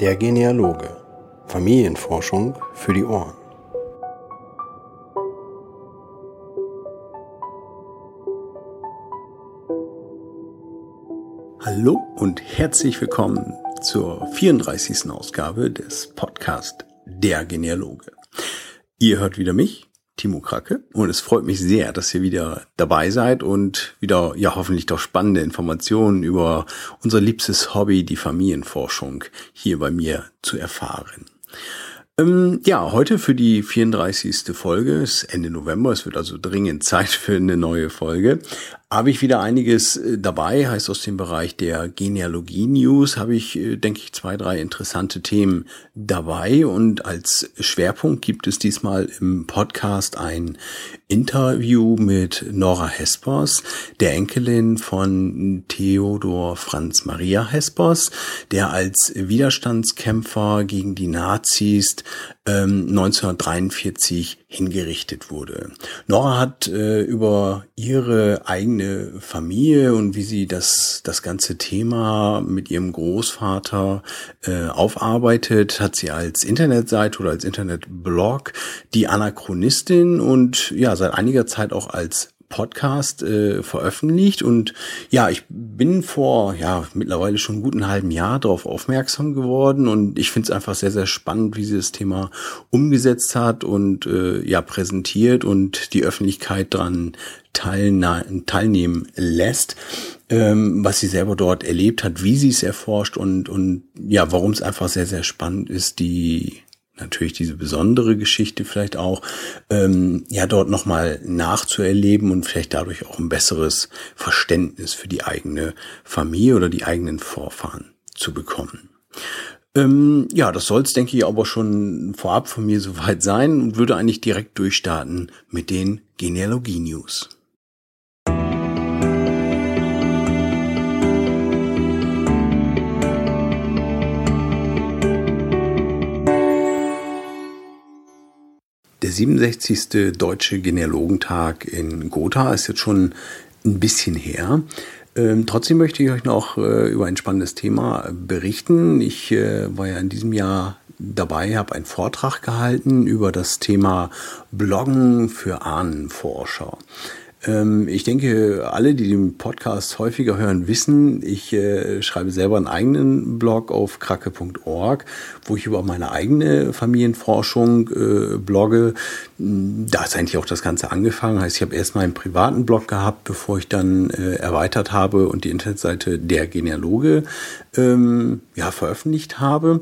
Der Genealoge. Familienforschung für die Ohren. Hallo und herzlich willkommen zur 34. Ausgabe des Podcast Der Genealoge. Ihr hört wieder mich, Timo Kracke. Und es freut mich sehr, dass ihr wieder dabei seid und wieder, ja, hoffentlich doch spannende Informationen über unser liebstes Hobby, die Familienforschung, hier bei mir zu erfahren. Ähm, ja, heute für die 34. Folge, ist Ende November, es wird also dringend Zeit für eine neue Folge habe ich wieder einiges äh, dabei, heißt aus dem Bereich der Genealogie News habe ich, äh, denke ich, zwei, drei interessante Themen dabei. Und als Schwerpunkt gibt es diesmal im Podcast ein Interview mit Nora Hespers, der Enkelin von Theodor Franz Maria Hespers, der als Widerstandskämpfer gegen die Nazis ähm, 1943 hingerichtet wurde. Nora hat äh, über ihre eigene Familie und wie sie das, das ganze Thema mit ihrem Großvater äh, aufarbeitet, hat sie als Internetseite oder als Internetblog die Anachronistin und ja, seit einiger Zeit auch als Podcast äh, veröffentlicht. Und ja, ich bin vor ja mittlerweile schon guten halben Jahr darauf aufmerksam geworden. Und ich finde es einfach sehr sehr spannend, wie sie das Thema umgesetzt hat und äh, ja präsentiert und die Öffentlichkeit dran teilnehmen lässt, ähm, was sie selber dort erlebt hat, wie sie es erforscht und und ja, warum es einfach sehr sehr spannend ist, die natürlich diese besondere Geschichte vielleicht auch, ähm, ja, dort nochmal nachzuerleben und vielleicht dadurch auch ein besseres Verständnis für die eigene Familie oder die eigenen Vorfahren zu bekommen. Ähm, ja, das soll es, denke ich, aber schon vorab von mir soweit sein und würde eigentlich direkt durchstarten mit den Genealogie-News. Der 67. Deutsche Genealogentag in Gotha ist jetzt schon ein bisschen her. Ähm, trotzdem möchte ich euch noch äh, über ein spannendes Thema berichten. Ich äh, war ja in diesem Jahr dabei, habe einen Vortrag gehalten über das Thema Bloggen für Ahnenforscher. Ähm, ich denke, alle, die den Podcast häufiger hören, wissen, ich äh, schreibe selber einen eigenen Blog auf kracke.org, wo ich über meine eigene Familienforschung äh, blogge. Da ist eigentlich auch das Ganze angefangen. Heißt, ich habe erst mal einen privaten Blog gehabt, bevor ich dann äh, erweitert habe und die Internetseite der Genealoge ähm, ja, veröffentlicht habe.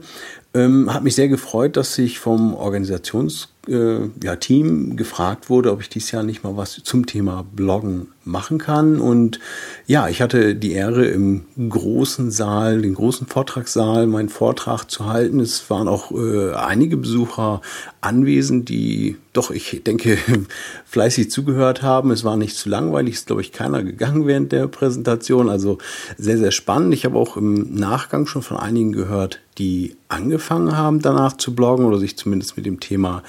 Ähm, hat mich sehr gefreut, dass ich vom Organisations äh, ja, Team gefragt wurde, ob ich dieses Jahr nicht mal was zum Thema Bloggen machen kann. Und ja, ich hatte die Ehre, im großen Saal, den großen Vortragssaal, meinen Vortrag zu halten. Es waren auch äh, einige Besucher anwesend, die doch, ich denke, fleißig zugehört haben. Es war nicht zu langweilig, ist, glaube ich, keiner gegangen während der Präsentation. Also sehr, sehr spannend. Ich habe auch im Nachgang schon von einigen gehört, die angefangen haben, danach zu bloggen oder sich zumindest mit dem Thema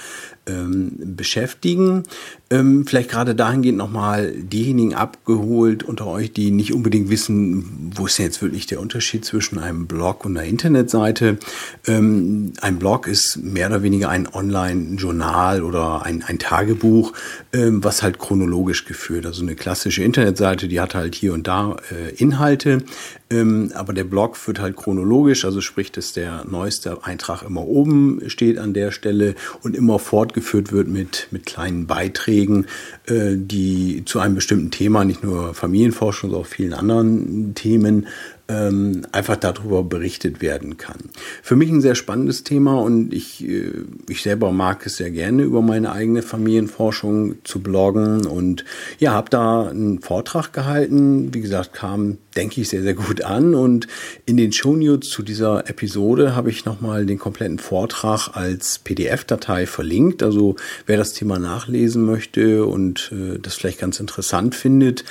beschäftigen. Ähm, vielleicht gerade dahingehend nochmal diejenigen abgeholt unter euch, die nicht unbedingt wissen, wo ist denn jetzt wirklich der Unterschied zwischen einem Blog und einer Internetseite. Ähm, ein Blog ist mehr oder weniger ein Online-Journal oder ein, ein Tagebuch, ähm, was halt chronologisch geführt. Also eine klassische Internetseite, die hat halt hier und da äh, Inhalte, ähm, aber der Blog führt halt chronologisch, also sprich, dass der neueste Eintrag immer oben steht an der Stelle und immer fortgeführt wird mit, mit kleinen Beiträgen, äh, die zu einem bestimmten Thema, nicht nur Familienforschung, sondern auch vielen anderen Themen ähm, einfach darüber berichtet werden kann. Für mich ein sehr spannendes Thema und ich, äh, ich selber mag es sehr gerne, über meine eigene Familienforschung zu bloggen und ja, habe da einen Vortrag gehalten. Wie gesagt, kam, denke ich, sehr, sehr gut an und in den Shownotes zu dieser Episode habe ich nochmal den kompletten Vortrag als PDF-Datei verlinkt. Also wer das Thema nachlesen möchte und äh, das vielleicht ganz interessant findet,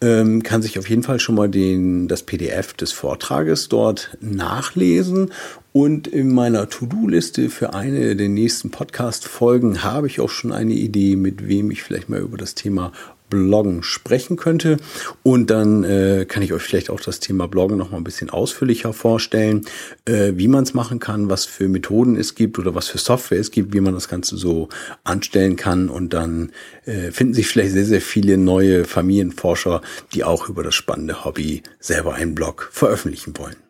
ähm, kann sich auf jeden Fall schon mal den, das PDF des Vortrages dort nachlesen. Und in meiner To-Do-Liste für eine der nächsten Podcast-Folgen habe ich auch schon eine Idee, mit wem ich vielleicht mal über das Thema Bloggen sprechen könnte. Und dann äh, kann ich euch vielleicht auch das Thema Bloggen noch mal ein bisschen ausführlicher vorstellen, äh, wie man es machen kann, was für Methoden es gibt oder was für Software es gibt, wie man das Ganze so anstellen kann. Und dann äh, finden sich vielleicht sehr, sehr viele neue Familienforscher, die auch über das spannende Hobby selber einen Blog veröffentlichen wollen.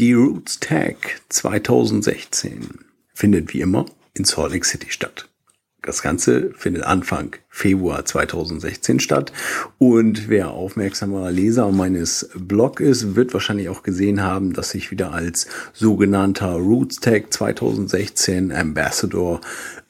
Die Roots Tag 2016 findet wie immer in Salt Lake City statt. Das Ganze findet Anfang Februar 2016 statt. Und wer aufmerksamer Leser meines Blogs ist, wird wahrscheinlich auch gesehen haben, dass ich wieder als sogenannter Roots Tag 2016 Ambassador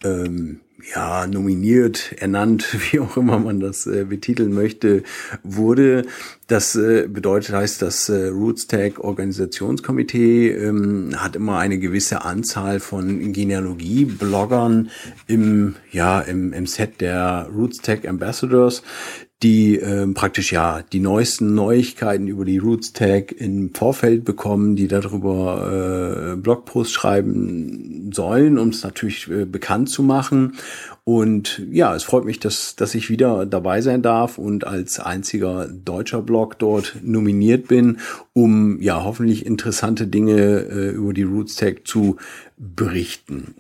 ähm, ja, nominiert, ernannt, wie auch immer man das äh, betiteln möchte, wurde. Das äh, bedeutet, heißt, das äh, RootsTech Organisationskomitee ähm, hat immer eine gewisse Anzahl von Genealogie-Bloggern im, ja, im, im Set der RootsTech Ambassadors, die ähm, praktisch ja die neuesten Neuigkeiten über die Roots Tag im Vorfeld bekommen, die darüber äh, Blogposts schreiben sollen, um es natürlich äh, bekannt zu machen. Und ja, es freut mich, dass, dass ich wieder dabei sein darf und als einziger deutscher Blog dort nominiert bin, um ja hoffentlich interessante Dinge äh, über die Roots Tag zu berichten.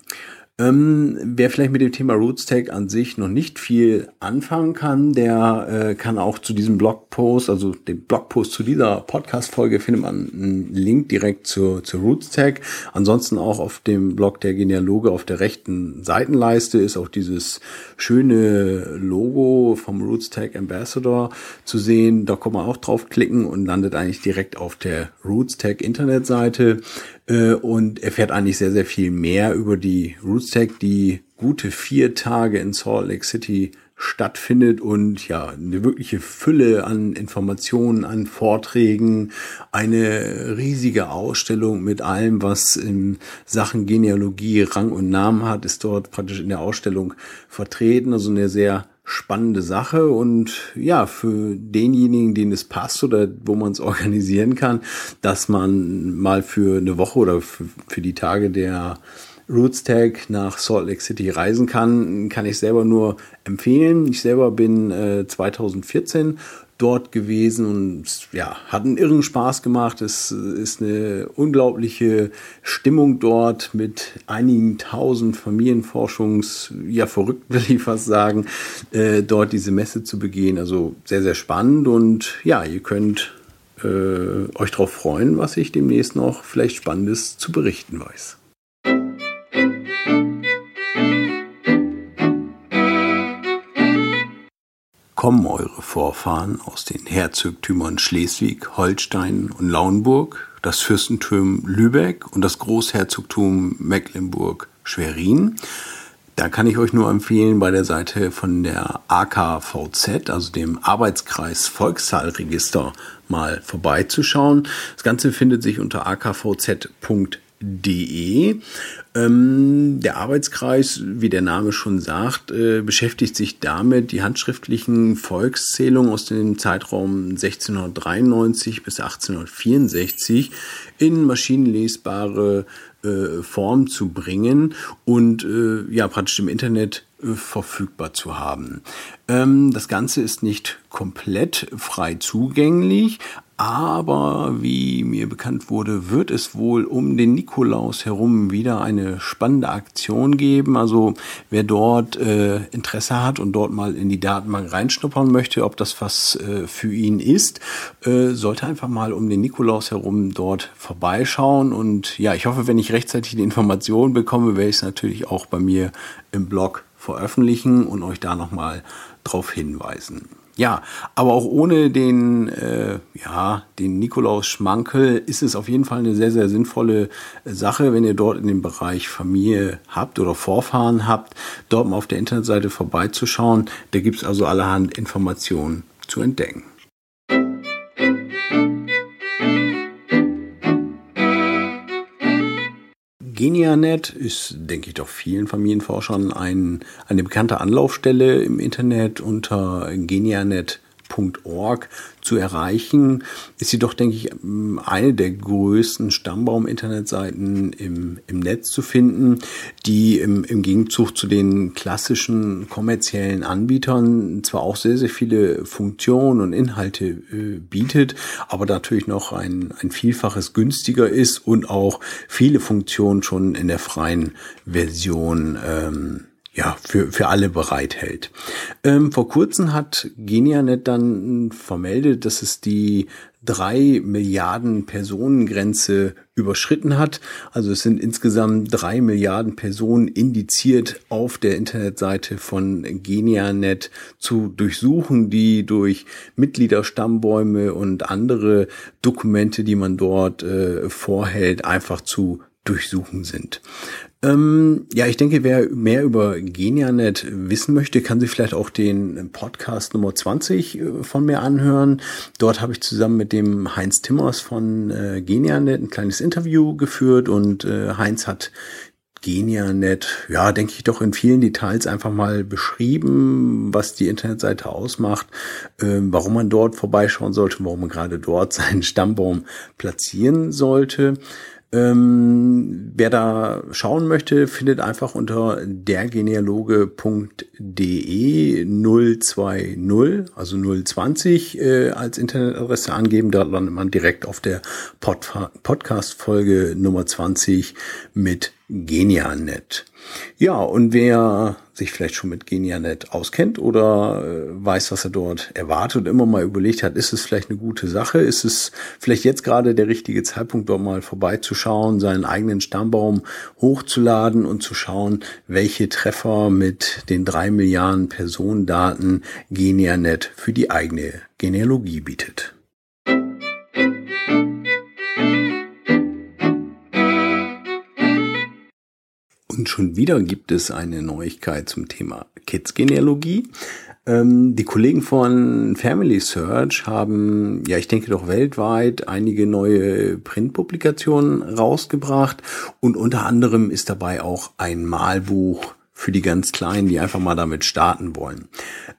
Ähm, wer vielleicht mit dem Thema RootsTag an sich noch nicht viel anfangen kann, der äh, kann auch zu diesem Blogpost, also dem Blogpost zu dieser Podcast-Folge, findet man einen Link direkt zur, zur RootsTag. Ansonsten auch auf dem Blog der Genealoge auf der rechten Seitenleiste ist auch dieses schöne Logo vom RootsTag Ambassador zu sehen. Da kann man auch draufklicken und landet eigentlich direkt auf der RootsTag Internetseite äh, und erfährt eigentlich sehr, sehr viel mehr über die RootsTech, die gute vier Tage in Salt Lake City stattfindet und ja, eine wirkliche Fülle an Informationen, an Vorträgen, eine riesige Ausstellung mit allem, was in Sachen Genealogie Rang und Namen hat, ist dort praktisch in der Ausstellung vertreten. Also eine sehr spannende Sache und ja, für denjenigen, denen es passt oder wo man es organisieren kann, dass man mal für eine Woche oder für, für die Tage der Roots Tag nach Salt Lake City reisen kann, kann ich selber nur empfehlen. Ich selber bin äh, 2014 dort gewesen und ja, hat einen irren Spaß gemacht. Es ist eine unglaubliche Stimmung dort mit einigen tausend Familienforschungs, ja, verrückt will ich fast sagen, äh, dort diese Messe zu begehen. Also sehr, sehr spannend und ja, ihr könnt äh, euch darauf freuen, was ich demnächst noch vielleicht Spannendes zu berichten weiß. Kommen eure Vorfahren aus den Herzogtümern Schleswig, Holstein und Lauenburg, das Fürstentum Lübeck und das Großherzogtum Mecklenburg-Schwerin. Da kann ich euch nur empfehlen, bei der Seite von der AKVZ, also dem Arbeitskreis Volkszahlregister, mal vorbeizuschauen. Das Ganze findet sich unter akvz.de. Ähm, der Arbeitskreis, wie der Name schon sagt, äh, beschäftigt sich damit, die handschriftlichen Volkszählungen aus dem Zeitraum 1693 bis 1864 in maschinenlesbare äh, Form zu bringen und äh, ja praktisch im Internet äh, verfügbar zu haben. Ähm, das Ganze ist nicht komplett frei zugänglich, aber wie mir bekannt wurde, wird es wohl um den Nikolaus herum wieder eine spannende Aktion geben. Also wer dort äh, Interesse hat und dort mal in die Datenbank reinschnuppern möchte, ob das was äh, für ihn ist, äh, sollte einfach mal um den Nikolaus herum dort vorbeischauen. Und ja, ich hoffe, wenn ich rechtzeitig die Informationen bekomme, werde ich es natürlich auch bei mir im Blog veröffentlichen und euch da nochmal drauf hinweisen. Ja, aber auch ohne den, äh, ja, den Nikolaus Schmankel ist es auf jeden Fall eine sehr, sehr sinnvolle Sache, wenn ihr dort in dem Bereich Familie habt oder Vorfahren habt, dort mal auf der Internetseite vorbeizuschauen. Da gibt's also allerhand Informationen zu entdecken. Genianet ist, denke ich, doch vielen Familienforschern ein, eine bekannte Anlaufstelle im Internet unter genianet.org lds.org zu erreichen. Ist sie doch, denke ich, eine der größten Stammbaum-Internetseiten im, im Netz zu finden, die im, im Gegenzug zu den klassischen kommerziellen Anbietern zwar auch sehr, sehr viele Funktionen und Inhalte äh, bietet, aber natürlich noch ein, ein Vielfaches günstiger ist und auch viele Funktionen schon in der freien Version ähm, ja, für, für alle bereithält. Ähm, vor kurzem hat Genianet dann vermeldet, dass es die drei Milliarden Personengrenze überschritten hat. Also es sind insgesamt drei Milliarden Personen indiziert auf der Internetseite von Genianet zu durchsuchen, die durch Mitgliederstammbäume und andere Dokumente, die man dort äh, vorhält, einfach zu durchsuchen sind. Ähm, ja, ich denke, wer mehr über Genianet wissen möchte, kann sich vielleicht auch den Podcast Nummer 20 äh, von mir anhören. Dort habe ich zusammen mit dem Heinz Timmers von äh, Genianet ein kleines Interview geführt und äh, Heinz hat Genianet, ja, denke ich doch in vielen Details einfach mal beschrieben, was die Internetseite ausmacht, äh, warum man dort vorbeischauen sollte, warum man gerade dort seinen Stammbaum platzieren sollte. Ähm, wer da schauen möchte, findet einfach unter dergenealoge.de 020, also 020 äh, als Internetadresse angeben. Da landet man direkt auf der Pod Podcast-Folge Nummer 20 mit Genianet. Ja, und wer sich vielleicht schon mit Genianet auskennt oder äh, weiß, was er dort erwartet und immer mal überlegt hat, ist es vielleicht eine gute Sache? Ist es vielleicht jetzt gerade der richtige Zeitpunkt, dort mal vorbeizuschauen, seinen eigenen Stammbaum hochzuladen und zu schauen, welche Treffer mit den drei Milliarden Personendaten Genianet für die eigene Genealogie bietet. Und schon wieder gibt es eine Neuigkeit zum Thema Kids-Genealogie. Ähm, die Kollegen von Family Search haben, ja, ich denke doch weltweit einige neue Printpublikationen rausgebracht und unter anderem ist dabei auch ein Malbuch für die ganz Kleinen, die einfach mal damit starten wollen.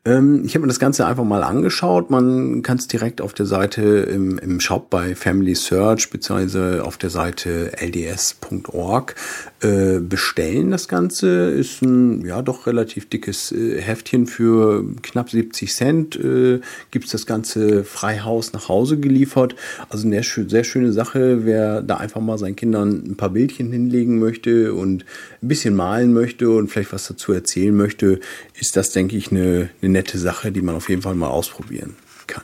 Ähm, ich habe mir das Ganze einfach mal angeschaut. Man kann es direkt auf der Seite im, im Shop bei Family Search beziehungsweise auf der Seite lds.org äh, bestellen. Das Ganze ist ein ja doch relativ dickes äh, Heftchen für knapp 70 Cent. Äh, Gibt es das Ganze frei Haus nach Hause geliefert. Also eine sehr schöne Sache, wer da einfach mal seinen Kindern ein paar Bildchen hinlegen möchte und ein bisschen malen möchte und vielleicht was dazu erzählen möchte, ist das, denke ich, eine, eine nette Sache, die man auf jeden Fall mal ausprobieren kann.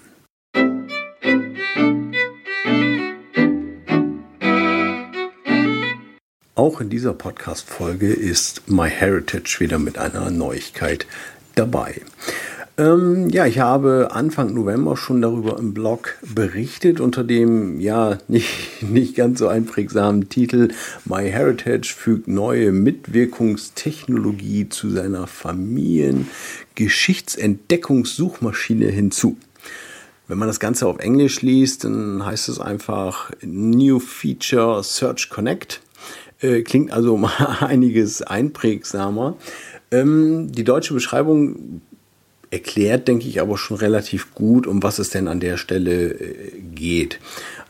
Auch in dieser Podcast-Folge ist MyHeritage wieder mit einer Neuigkeit dabei. Ähm, ja, ich habe Anfang November schon darüber im Blog berichtet unter dem ja nicht, nicht ganz so einprägsamen Titel MyHeritage fügt neue Mitwirkungstechnologie zu seiner Familiengeschichtsentdeckungssuchmaschine hinzu. Wenn man das Ganze auf Englisch liest, dann heißt es einfach New Feature Search Connect. Äh, klingt also mal einiges einprägsamer. Ähm, die deutsche Beschreibung erklärt, denke ich, aber schon relativ gut, um was es denn an der Stelle äh, geht.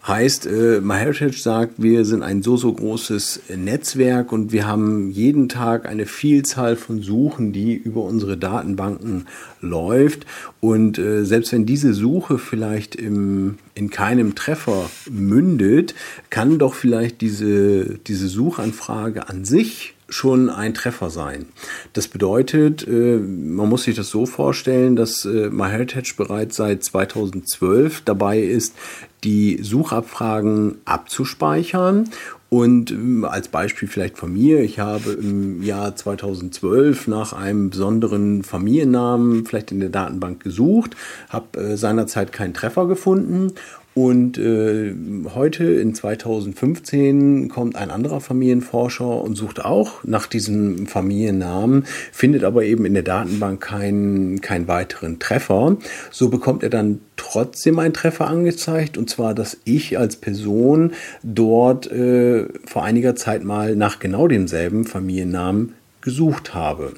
Heißt, äh, MyHeritage sagt, wir sind ein so, so großes Netzwerk und wir haben jeden Tag eine Vielzahl von Suchen, die über unsere Datenbanken läuft. Und äh, selbst wenn diese Suche vielleicht im, in keinem Treffer mündet, kann doch vielleicht diese, diese Suchanfrage an sich schon ein Treffer sein. Das bedeutet, äh, man muss sich das so vorstellen, dass äh, MyHeritage bereits seit 2012 dabei ist, die Suchabfragen abzuspeichern und ähm, als Beispiel vielleicht von mir, ich habe im Jahr 2012 nach einem besonderen Familiennamen vielleicht in der Datenbank gesucht, habe äh, seinerzeit keinen Treffer gefunden und äh, heute in 2015 kommt ein anderer Familienforscher und sucht auch nach diesem Familiennamen, findet aber eben in der Datenbank keinen, keinen weiteren Treffer. So bekommt er dann trotzdem einen Treffer angezeigt und zwar, dass ich als Person dort äh, vor einiger Zeit mal nach genau demselben Familiennamen gesucht habe.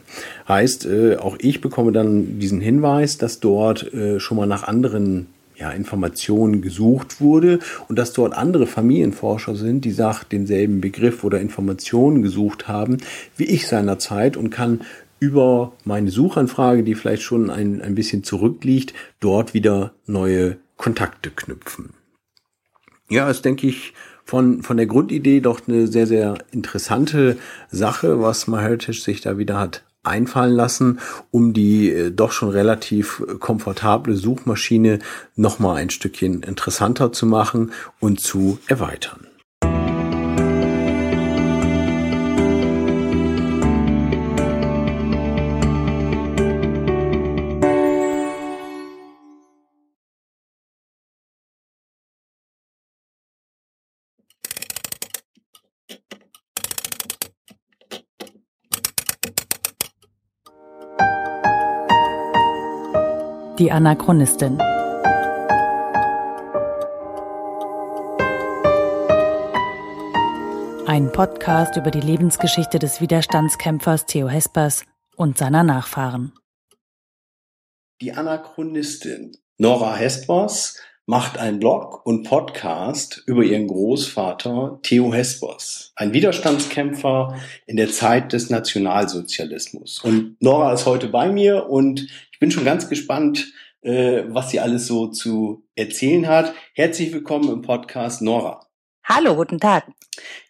Heißt, äh, auch ich bekomme dann diesen Hinweis, dass dort äh, schon mal nach anderen ja, Informationen gesucht wurde und dass dort andere Familienforscher sind, die sagt denselben Begriff oder Informationen gesucht haben, wie ich seinerzeit und kann über meine Suchanfrage, die vielleicht schon ein, ein bisschen zurückliegt, dort wieder neue Kontakte knüpfen. Ja, ist, denke ich, von, von der Grundidee doch eine sehr, sehr interessante Sache, was MyHeritage sich da wieder hat einfallen lassen, um die äh, doch schon relativ komfortable Suchmaschine nochmal ein Stückchen interessanter zu machen und zu erweitern. Die Anachronistin. Ein Podcast über die Lebensgeschichte des Widerstandskämpfers Theo Hespers und seiner Nachfahren. Die Anachronistin Nora Hespers macht einen Blog und Podcast über ihren Großvater Theo Hespers, ein Widerstandskämpfer in der Zeit des Nationalsozialismus. Und Nora ist heute bei mir und bin schon ganz gespannt, äh, was sie alles so zu erzählen hat. Herzlich willkommen im Podcast Nora. Hallo, guten Tag.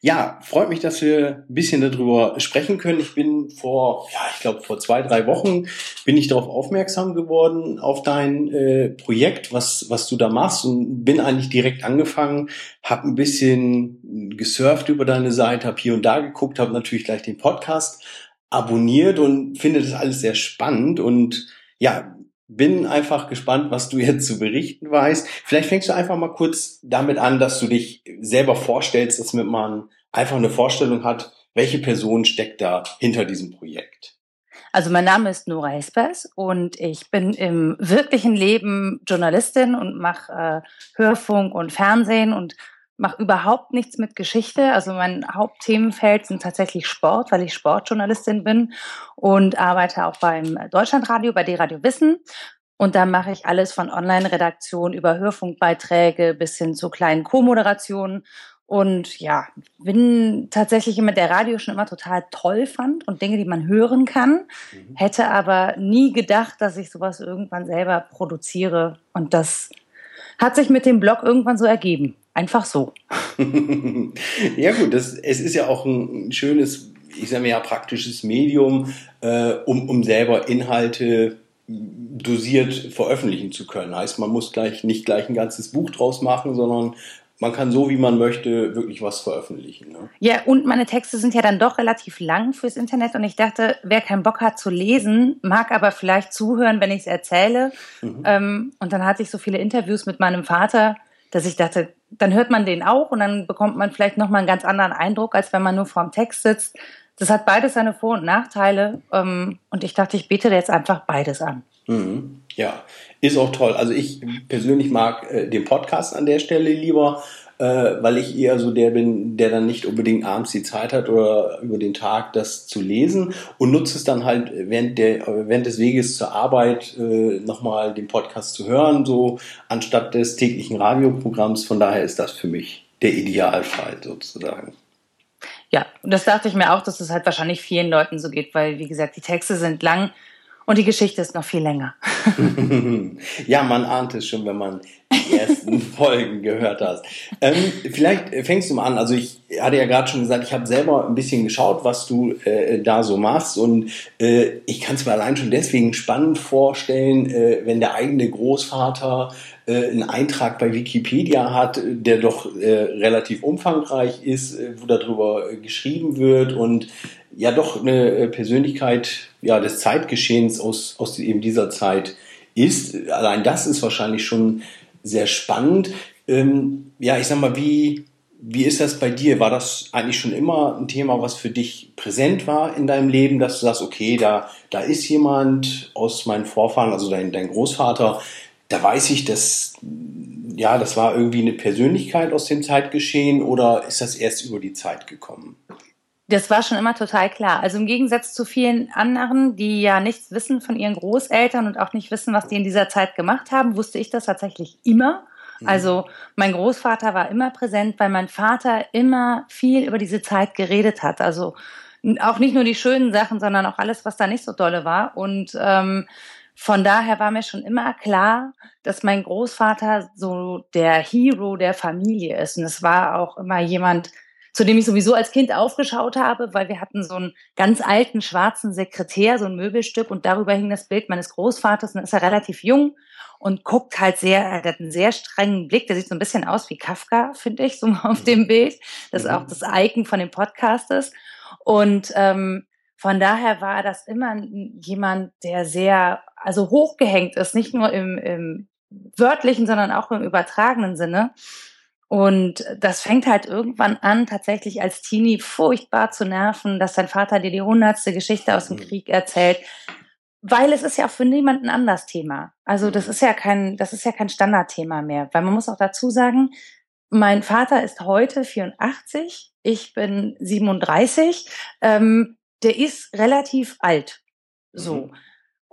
Ja, freut mich, dass wir ein bisschen darüber sprechen können. Ich bin vor, ja, ich glaube vor zwei, drei Wochen bin ich darauf aufmerksam geworden auf dein äh, Projekt, was was du da machst und bin eigentlich direkt angefangen, habe ein bisschen gesurft über deine Seite, habe hier und da geguckt, habe natürlich gleich den Podcast abonniert und finde das alles sehr spannend und ja, bin einfach gespannt, was du jetzt zu berichten weißt. Vielleicht fängst du einfach mal kurz damit an, dass du dich selber vorstellst, dass man einfach eine Vorstellung hat, welche Person steckt da hinter diesem Projekt. Also mein Name ist Nora Hespers und ich bin im wirklichen Leben Journalistin und mache äh, Hörfunk und Fernsehen und mache überhaupt nichts mit Geschichte. Also mein Hauptthemenfeld sind tatsächlich Sport, weil ich Sportjournalistin bin und arbeite auch beim Deutschlandradio, bei D-Radio Wissen. Und da mache ich alles von Online-Redaktion über Hörfunkbeiträge bis hin zu kleinen Co-Moderationen. Und ja, bin tatsächlich jemand, der Radio schon immer total toll fand und Dinge, die man hören kann. Mhm. Hätte aber nie gedacht, dass ich sowas irgendwann selber produziere. Und das hat sich mit dem Blog irgendwann so ergeben. Einfach so. ja gut, das, es ist ja auch ein schönes, ich sage mal ja praktisches Medium, äh, um, um selber Inhalte dosiert veröffentlichen zu können. Heißt, man muss gleich nicht gleich ein ganzes Buch draus machen, sondern man kann so, wie man möchte, wirklich was veröffentlichen. Ne? Ja, und meine Texte sind ja dann doch relativ lang fürs Internet und ich dachte, wer keinen Bock hat zu lesen, mag aber vielleicht zuhören, wenn ich es erzähle. Mhm. Ähm, und dann hatte ich so viele Interviews mit meinem Vater, dass ich dachte, dann hört man den auch und dann bekommt man vielleicht nochmal einen ganz anderen Eindruck, als wenn man nur vorm Text sitzt. Das hat beides seine Vor- und Nachteile. Ähm, und ich dachte, ich bete jetzt einfach beides an. Mhm. Ja, ist auch toll. Also ich persönlich mag äh, den Podcast an der Stelle lieber, äh, weil ich eher so der bin, der dann nicht unbedingt abends die Zeit hat oder über den Tag das zu lesen und nutze es dann halt während, der, während des Weges zur Arbeit äh, nochmal den Podcast zu hören, so anstatt des täglichen Radioprogramms. Von daher ist das für mich der Idealfall sozusagen. Ja, und das dachte ich mir auch, dass es das halt wahrscheinlich vielen Leuten so geht, weil, wie gesagt, die Texte sind lang und die Geschichte ist noch viel länger. ja, man ahnt es schon, wenn man die ersten Folgen gehört hat. Ähm, vielleicht fängst du mal an. Also ich hatte ja gerade schon gesagt, ich habe selber ein bisschen geschaut, was du äh, da so machst. Und äh, ich kann es mir allein schon deswegen spannend vorstellen, äh, wenn der eigene Großvater äh, einen Eintrag bei Wikipedia hat, der doch äh, relativ umfangreich ist, äh, wo darüber geschrieben wird und ja doch eine äh, Persönlichkeit ja, des Zeitgeschehens aus, aus eben dieser Zeit ist. Allein das ist wahrscheinlich schon sehr spannend. Ähm, ja, ich sag mal, wie, wie ist das bei dir? War das eigentlich schon immer ein Thema, was für dich präsent war in deinem Leben, dass du sagst, okay, da, da ist jemand aus meinen Vorfahren, also dein, dein Großvater, da weiß ich, dass, ja, das war irgendwie eine Persönlichkeit aus dem Zeitgeschehen oder ist das erst über die Zeit gekommen? Das war schon immer total klar. Also im Gegensatz zu vielen anderen, die ja nichts wissen von ihren Großeltern und auch nicht wissen, was die in dieser Zeit gemacht haben, wusste ich das tatsächlich immer. Mhm. Also mein Großvater war immer präsent, weil mein Vater immer viel über diese Zeit geredet hat. Also auch nicht nur die schönen Sachen, sondern auch alles, was da nicht so dolle war. Und ähm, von daher war mir schon immer klar, dass mein Großvater so der Hero der Familie ist. Und es war auch immer jemand, zu dem ich sowieso als Kind aufgeschaut habe, weil wir hatten so einen ganz alten schwarzen Sekretär, so ein Möbelstück und darüber hing das Bild meines Großvaters und dann ist er relativ jung und guckt halt sehr, er hat einen sehr strengen Blick, der sieht so ein bisschen aus wie Kafka, finde ich, so auf dem Bild. Das ist auch mhm. das Icon von dem Podcast ist. Und ähm, von daher war das immer jemand, der sehr, also hochgehängt ist, nicht nur im, im wörtlichen, sondern auch im übertragenen Sinne. Und das fängt halt irgendwann an, tatsächlich als Teenie furchtbar zu nerven, dass sein Vater dir die hundertste Geschichte aus dem mhm. Krieg erzählt. Weil es ist ja auch für niemanden anders Thema. Also das mhm. ist ja kein, das ist ja kein Standardthema mehr. Weil man muss auch dazu sagen, mein Vater ist heute 84, ich bin 37. Ähm, der ist relativ alt. So. Mhm.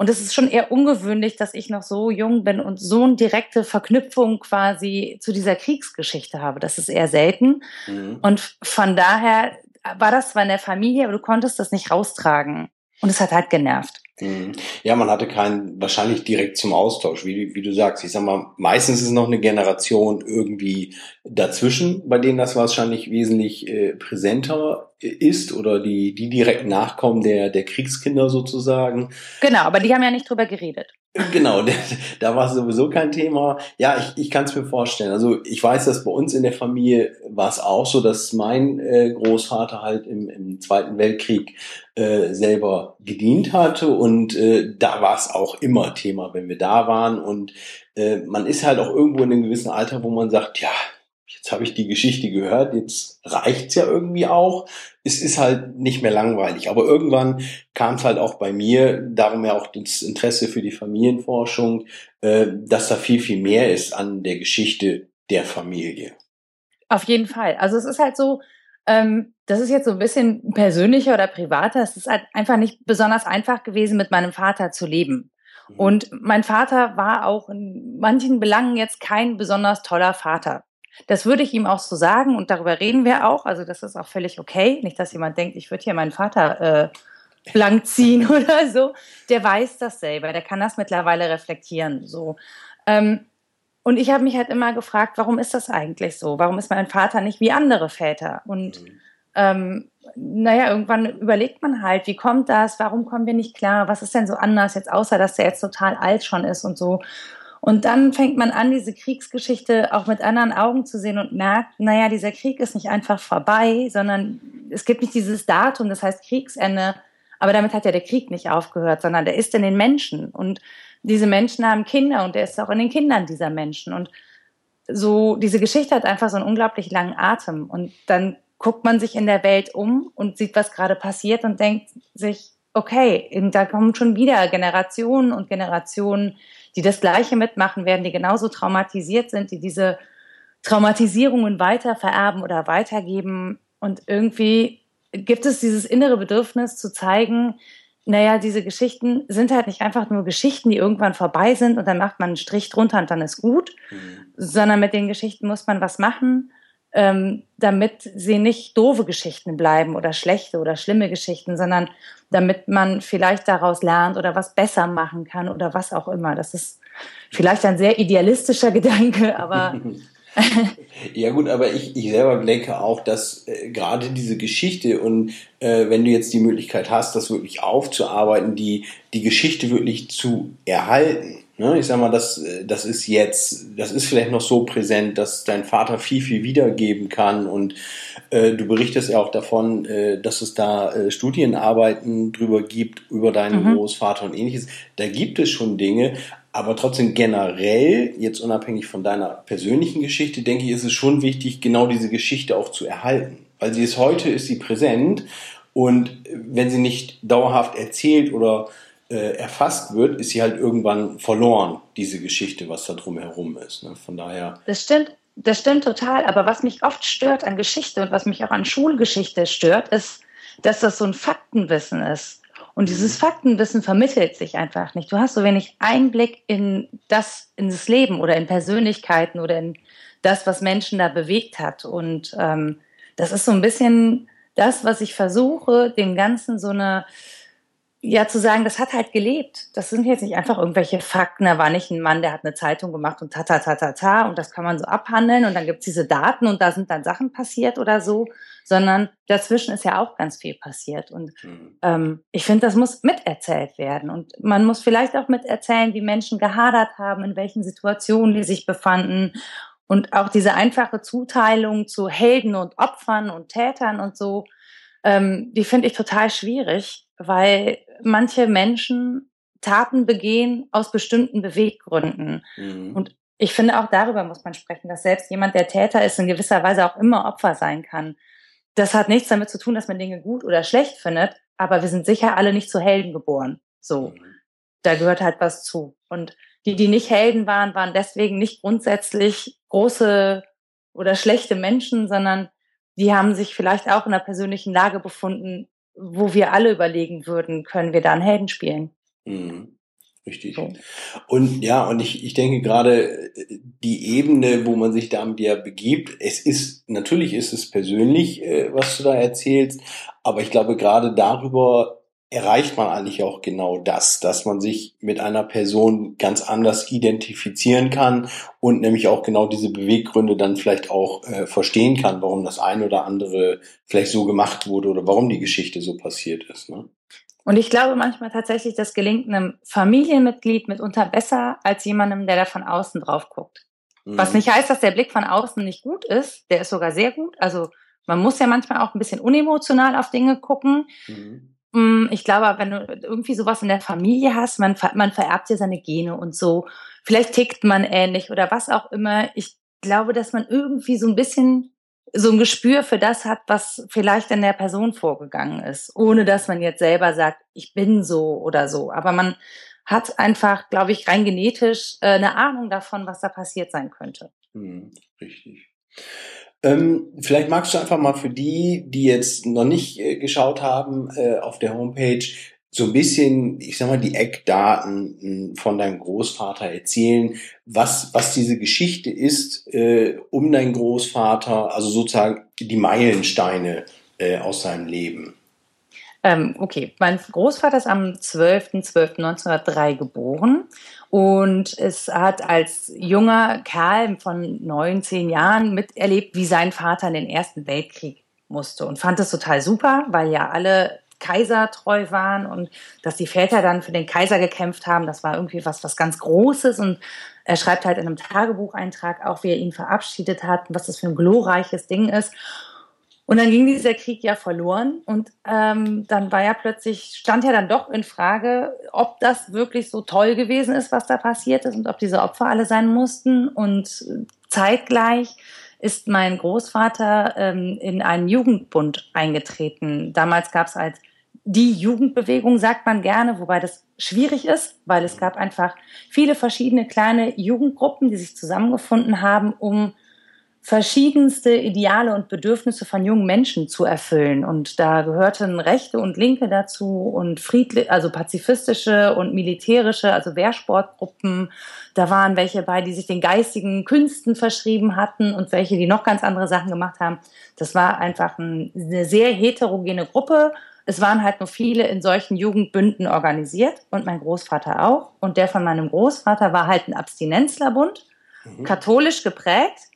Und es ist schon eher ungewöhnlich, dass ich noch so jung bin und so eine direkte Verknüpfung quasi zu dieser Kriegsgeschichte habe. Das ist eher selten. Mhm. Und von daher war das zwar in der Familie, aber du konntest das nicht raustragen. Und es hat halt genervt. Mhm. Ja, man hatte keinen wahrscheinlich direkt zum Austausch, wie, wie du sagst. Ich sag mal, meistens ist noch eine Generation irgendwie dazwischen, bei denen das wahrscheinlich wesentlich äh, präsenter ist oder die, die direkt nachkommen der, der Kriegskinder sozusagen. Genau, aber die haben ja nicht drüber geredet. Genau, da war es sowieso kein Thema. Ja, ich, ich kann es mir vorstellen. Also ich weiß, dass bei uns in der Familie war es auch so, dass mein äh, Großvater halt im, im Zweiten Weltkrieg äh, selber gedient hatte und äh, da war es auch immer Thema, wenn wir da waren. Und äh, man ist halt auch irgendwo in einem gewissen Alter, wo man sagt, ja, jetzt habe ich die Geschichte gehört, jetzt reicht's ja irgendwie auch. Es ist halt nicht mehr langweilig. Aber irgendwann kam es halt auch bei mir, darum ja auch das Interesse für die Familienforschung, äh, dass da viel, viel mehr ist an der Geschichte der Familie. Auf jeden Fall. Also es ist halt so, ähm, das ist jetzt so ein bisschen persönlicher oder privater. Es ist halt einfach nicht besonders einfach gewesen, mit meinem Vater zu leben. Mhm. Und mein Vater war auch in manchen Belangen jetzt kein besonders toller Vater. Das würde ich ihm auch so sagen und darüber reden wir auch. Also das ist auch völlig okay. Nicht, dass jemand denkt, ich würde hier meinen Vater äh, blank ziehen oder so. Der weiß das selber. Der kann das mittlerweile reflektieren. So. Ähm, und ich habe mich halt immer gefragt, warum ist das eigentlich so? Warum ist mein Vater nicht wie andere Väter? Und mhm. ähm, naja, irgendwann überlegt man halt, wie kommt das? Warum kommen wir nicht klar? Was ist denn so anders jetzt, außer dass der jetzt total alt schon ist und so? Und dann fängt man an, diese Kriegsgeschichte auch mit anderen Augen zu sehen und merkt, naja, dieser Krieg ist nicht einfach vorbei, sondern es gibt nicht dieses Datum, das heißt Kriegsende. Aber damit hat ja der Krieg nicht aufgehört, sondern der ist in den Menschen. Und diese Menschen haben Kinder und der ist auch in den Kindern dieser Menschen. Und so, diese Geschichte hat einfach so einen unglaublich langen Atem. Und dann guckt man sich in der Welt um und sieht, was gerade passiert und denkt sich, okay, da kommen schon wieder Generationen und Generationen, die das Gleiche mitmachen werden, die genauso traumatisiert sind, die diese Traumatisierungen weiter vererben oder weitergeben. Und irgendwie gibt es dieses innere Bedürfnis zu zeigen, naja, diese Geschichten sind halt nicht einfach nur Geschichten, die irgendwann vorbei sind und dann macht man einen Strich drunter und dann ist gut, mhm. sondern mit den Geschichten muss man was machen ähm, damit sie nicht doofe Geschichten bleiben oder schlechte oder schlimme Geschichten, sondern damit man vielleicht daraus lernt oder was besser machen kann oder was auch immer. Das ist vielleicht ein sehr idealistischer Gedanke, aber ja gut, aber ich, ich selber denke auch, dass äh, gerade diese Geschichte und äh, wenn du jetzt die Möglichkeit hast, das wirklich aufzuarbeiten, die, die Geschichte wirklich zu erhalten, Ne? Ich sag mal, das, das ist jetzt, das ist vielleicht noch so präsent, dass dein Vater viel, viel wiedergeben kann und äh, du berichtest ja auch davon, äh, dass es da äh, Studienarbeiten drüber gibt, über deinen mhm. Großvater und ähnliches. Da gibt es schon Dinge, aber trotzdem generell, jetzt unabhängig von deiner persönlichen Geschichte, denke ich, ist es schon wichtig, genau diese Geschichte auch zu erhalten. Weil sie ist heute, ist sie präsent und wenn sie nicht dauerhaft erzählt oder äh, erfasst wird, ist sie halt irgendwann verloren, diese Geschichte, was da drumherum ist. Ne? Von daher. Das stimmt, das stimmt total. Aber was mich oft stört an Geschichte und was mich auch an Schulgeschichte stört, ist, dass das so ein Faktenwissen ist. Und dieses Faktenwissen vermittelt sich einfach nicht. Du hast so wenig Einblick in das, in das Leben oder in Persönlichkeiten oder in das, was Menschen da bewegt hat. Und ähm, das ist so ein bisschen das, was ich versuche, dem Ganzen so eine ja zu sagen, das hat halt gelebt. Das sind jetzt nicht einfach irgendwelche Fakten. Da war nicht ein Mann, der hat eine Zeitung gemacht und ta ta ta ta ta und das kann man so abhandeln und dann gibt's diese Daten und da sind dann Sachen passiert oder so, sondern dazwischen ist ja auch ganz viel passiert. Und mhm. ähm, ich finde, das muss miterzählt werden. Und man muss vielleicht auch miterzählen, wie Menschen gehadert haben, in welchen Situationen die sich befanden. Und auch diese einfache Zuteilung zu Helden und Opfern und Tätern und so, ähm, die finde ich total schwierig, weil manche Menschen Taten begehen aus bestimmten Beweggründen. Mhm. Und ich finde, auch darüber muss man sprechen, dass selbst jemand, der Täter ist, in gewisser Weise auch immer Opfer sein kann. Das hat nichts damit zu tun, dass man Dinge gut oder schlecht findet, aber wir sind sicher alle nicht zu Helden geboren. So. Mhm. Da gehört halt was zu. Und die, die nicht Helden waren, waren deswegen nicht grundsätzlich große oder schlechte Menschen, sondern die haben sich vielleicht auch in einer persönlichen Lage befunden, wo wir alle überlegen würden, können wir da einen Helden spielen? Mhm. Richtig. So. Und ja, und ich, ich denke gerade die Ebene, wo man sich damit ja begibt, es ist, natürlich ist es persönlich, äh, was du da erzählst, aber ich glaube gerade darüber erreicht man eigentlich auch genau das, dass man sich mit einer Person ganz anders identifizieren kann und nämlich auch genau diese Beweggründe dann vielleicht auch äh, verstehen kann, warum das eine oder andere vielleicht so gemacht wurde oder warum die Geschichte so passiert ist. Ne? Und ich glaube manchmal tatsächlich, das gelingt einem Familienmitglied mitunter besser als jemandem, der da von außen drauf guckt. Mhm. Was nicht heißt, dass der Blick von außen nicht gut ist, der ist sogar sehr gut. Also man muss ja manchmal auch ein bisschen unemotional auf Dinge gucken. Mhm. Mm, ich glaube, wenn du irgendwie sowas in der Familie hast, man, man vererbt ja seine Gene und so. Vielleicht tickt man ähnlich oder was auch immer. Ich glaube, dass man irgendwie so ein bisschen so ein Gespür für das hat, was vielleicht in der Person vorgegangen ist, ohne dass man jetzt selber sagt, ich bin so oder so. Aber man hat einfach, glaube ich, rein genetisch äh, eine Ahnung davon, was da passiert sein könnte. Hm, richtig. Ähm, vielleicht magst du einfach mal für die, die jetzt noch nicht äh, geschaut haben, äh, auf der Homepage so ein bisschen, ich sag mal, die Eckdaten hm, von deinem Großvater erzählen, was, was diese Geschichte ist äh, um deinen Großvater, also sozusagen die Meilensteine äh, aus seinem Leben. Ähm, okay, mein Großvater ist am 12.12.1903 geboren und es hat als junger Kerl von 19 Jahren miterlebt, wie sein Vater in den Ersten Weltkrieg musste und fand es total super, weil ja alle Kaiser treu waren und dass die Väter dann für den Kaiser gekämpft haben, das war irgendwie was, was ganz Großes und er schreibt halt in einem Tagebucheintrag auch, wie er ihn verabschiedet hat und was das für ein glorreiches Ding ist. Und dann ging dieser Krieg ja verloren und ähm, dann war ja plötzlich, stand ja dann doch in Frage, ob das wirklich so toll gewesen ist, was da passiert ist und ob diese Opfer alle sein mussten. Und zeitgleich ist mein Großvater ähm, in einen Jugendbund eingetreten. Damals gab es als die Jugendbewegung, sagt man gerne, wobei das schwierig ist, weil es gab einfach viele verschiedene kleine Jugendgruppen, die sich zusammengefunden haben, um verschiedenste Ideale und Bedürfnisse von jungen Menschen zu erfüllen. Und da gehörten Rechte und Linke dazu und friedliche, also pazifistische und militärische, also Wehrsportgruppen. Da waren welche bei, die sich den geistigen Künsten verschrieben hatten und welche, die noch ganz andere Sachen gemacht haben. Das war einfach eine sehr heterogene Gruppe. Es waren halt nur viele in solchen Jugendbünden organisiert und mein Großvater auch. Und der von meinem Großvater war halt ein Abstinenzlerbund, mhm. katholisch geprägt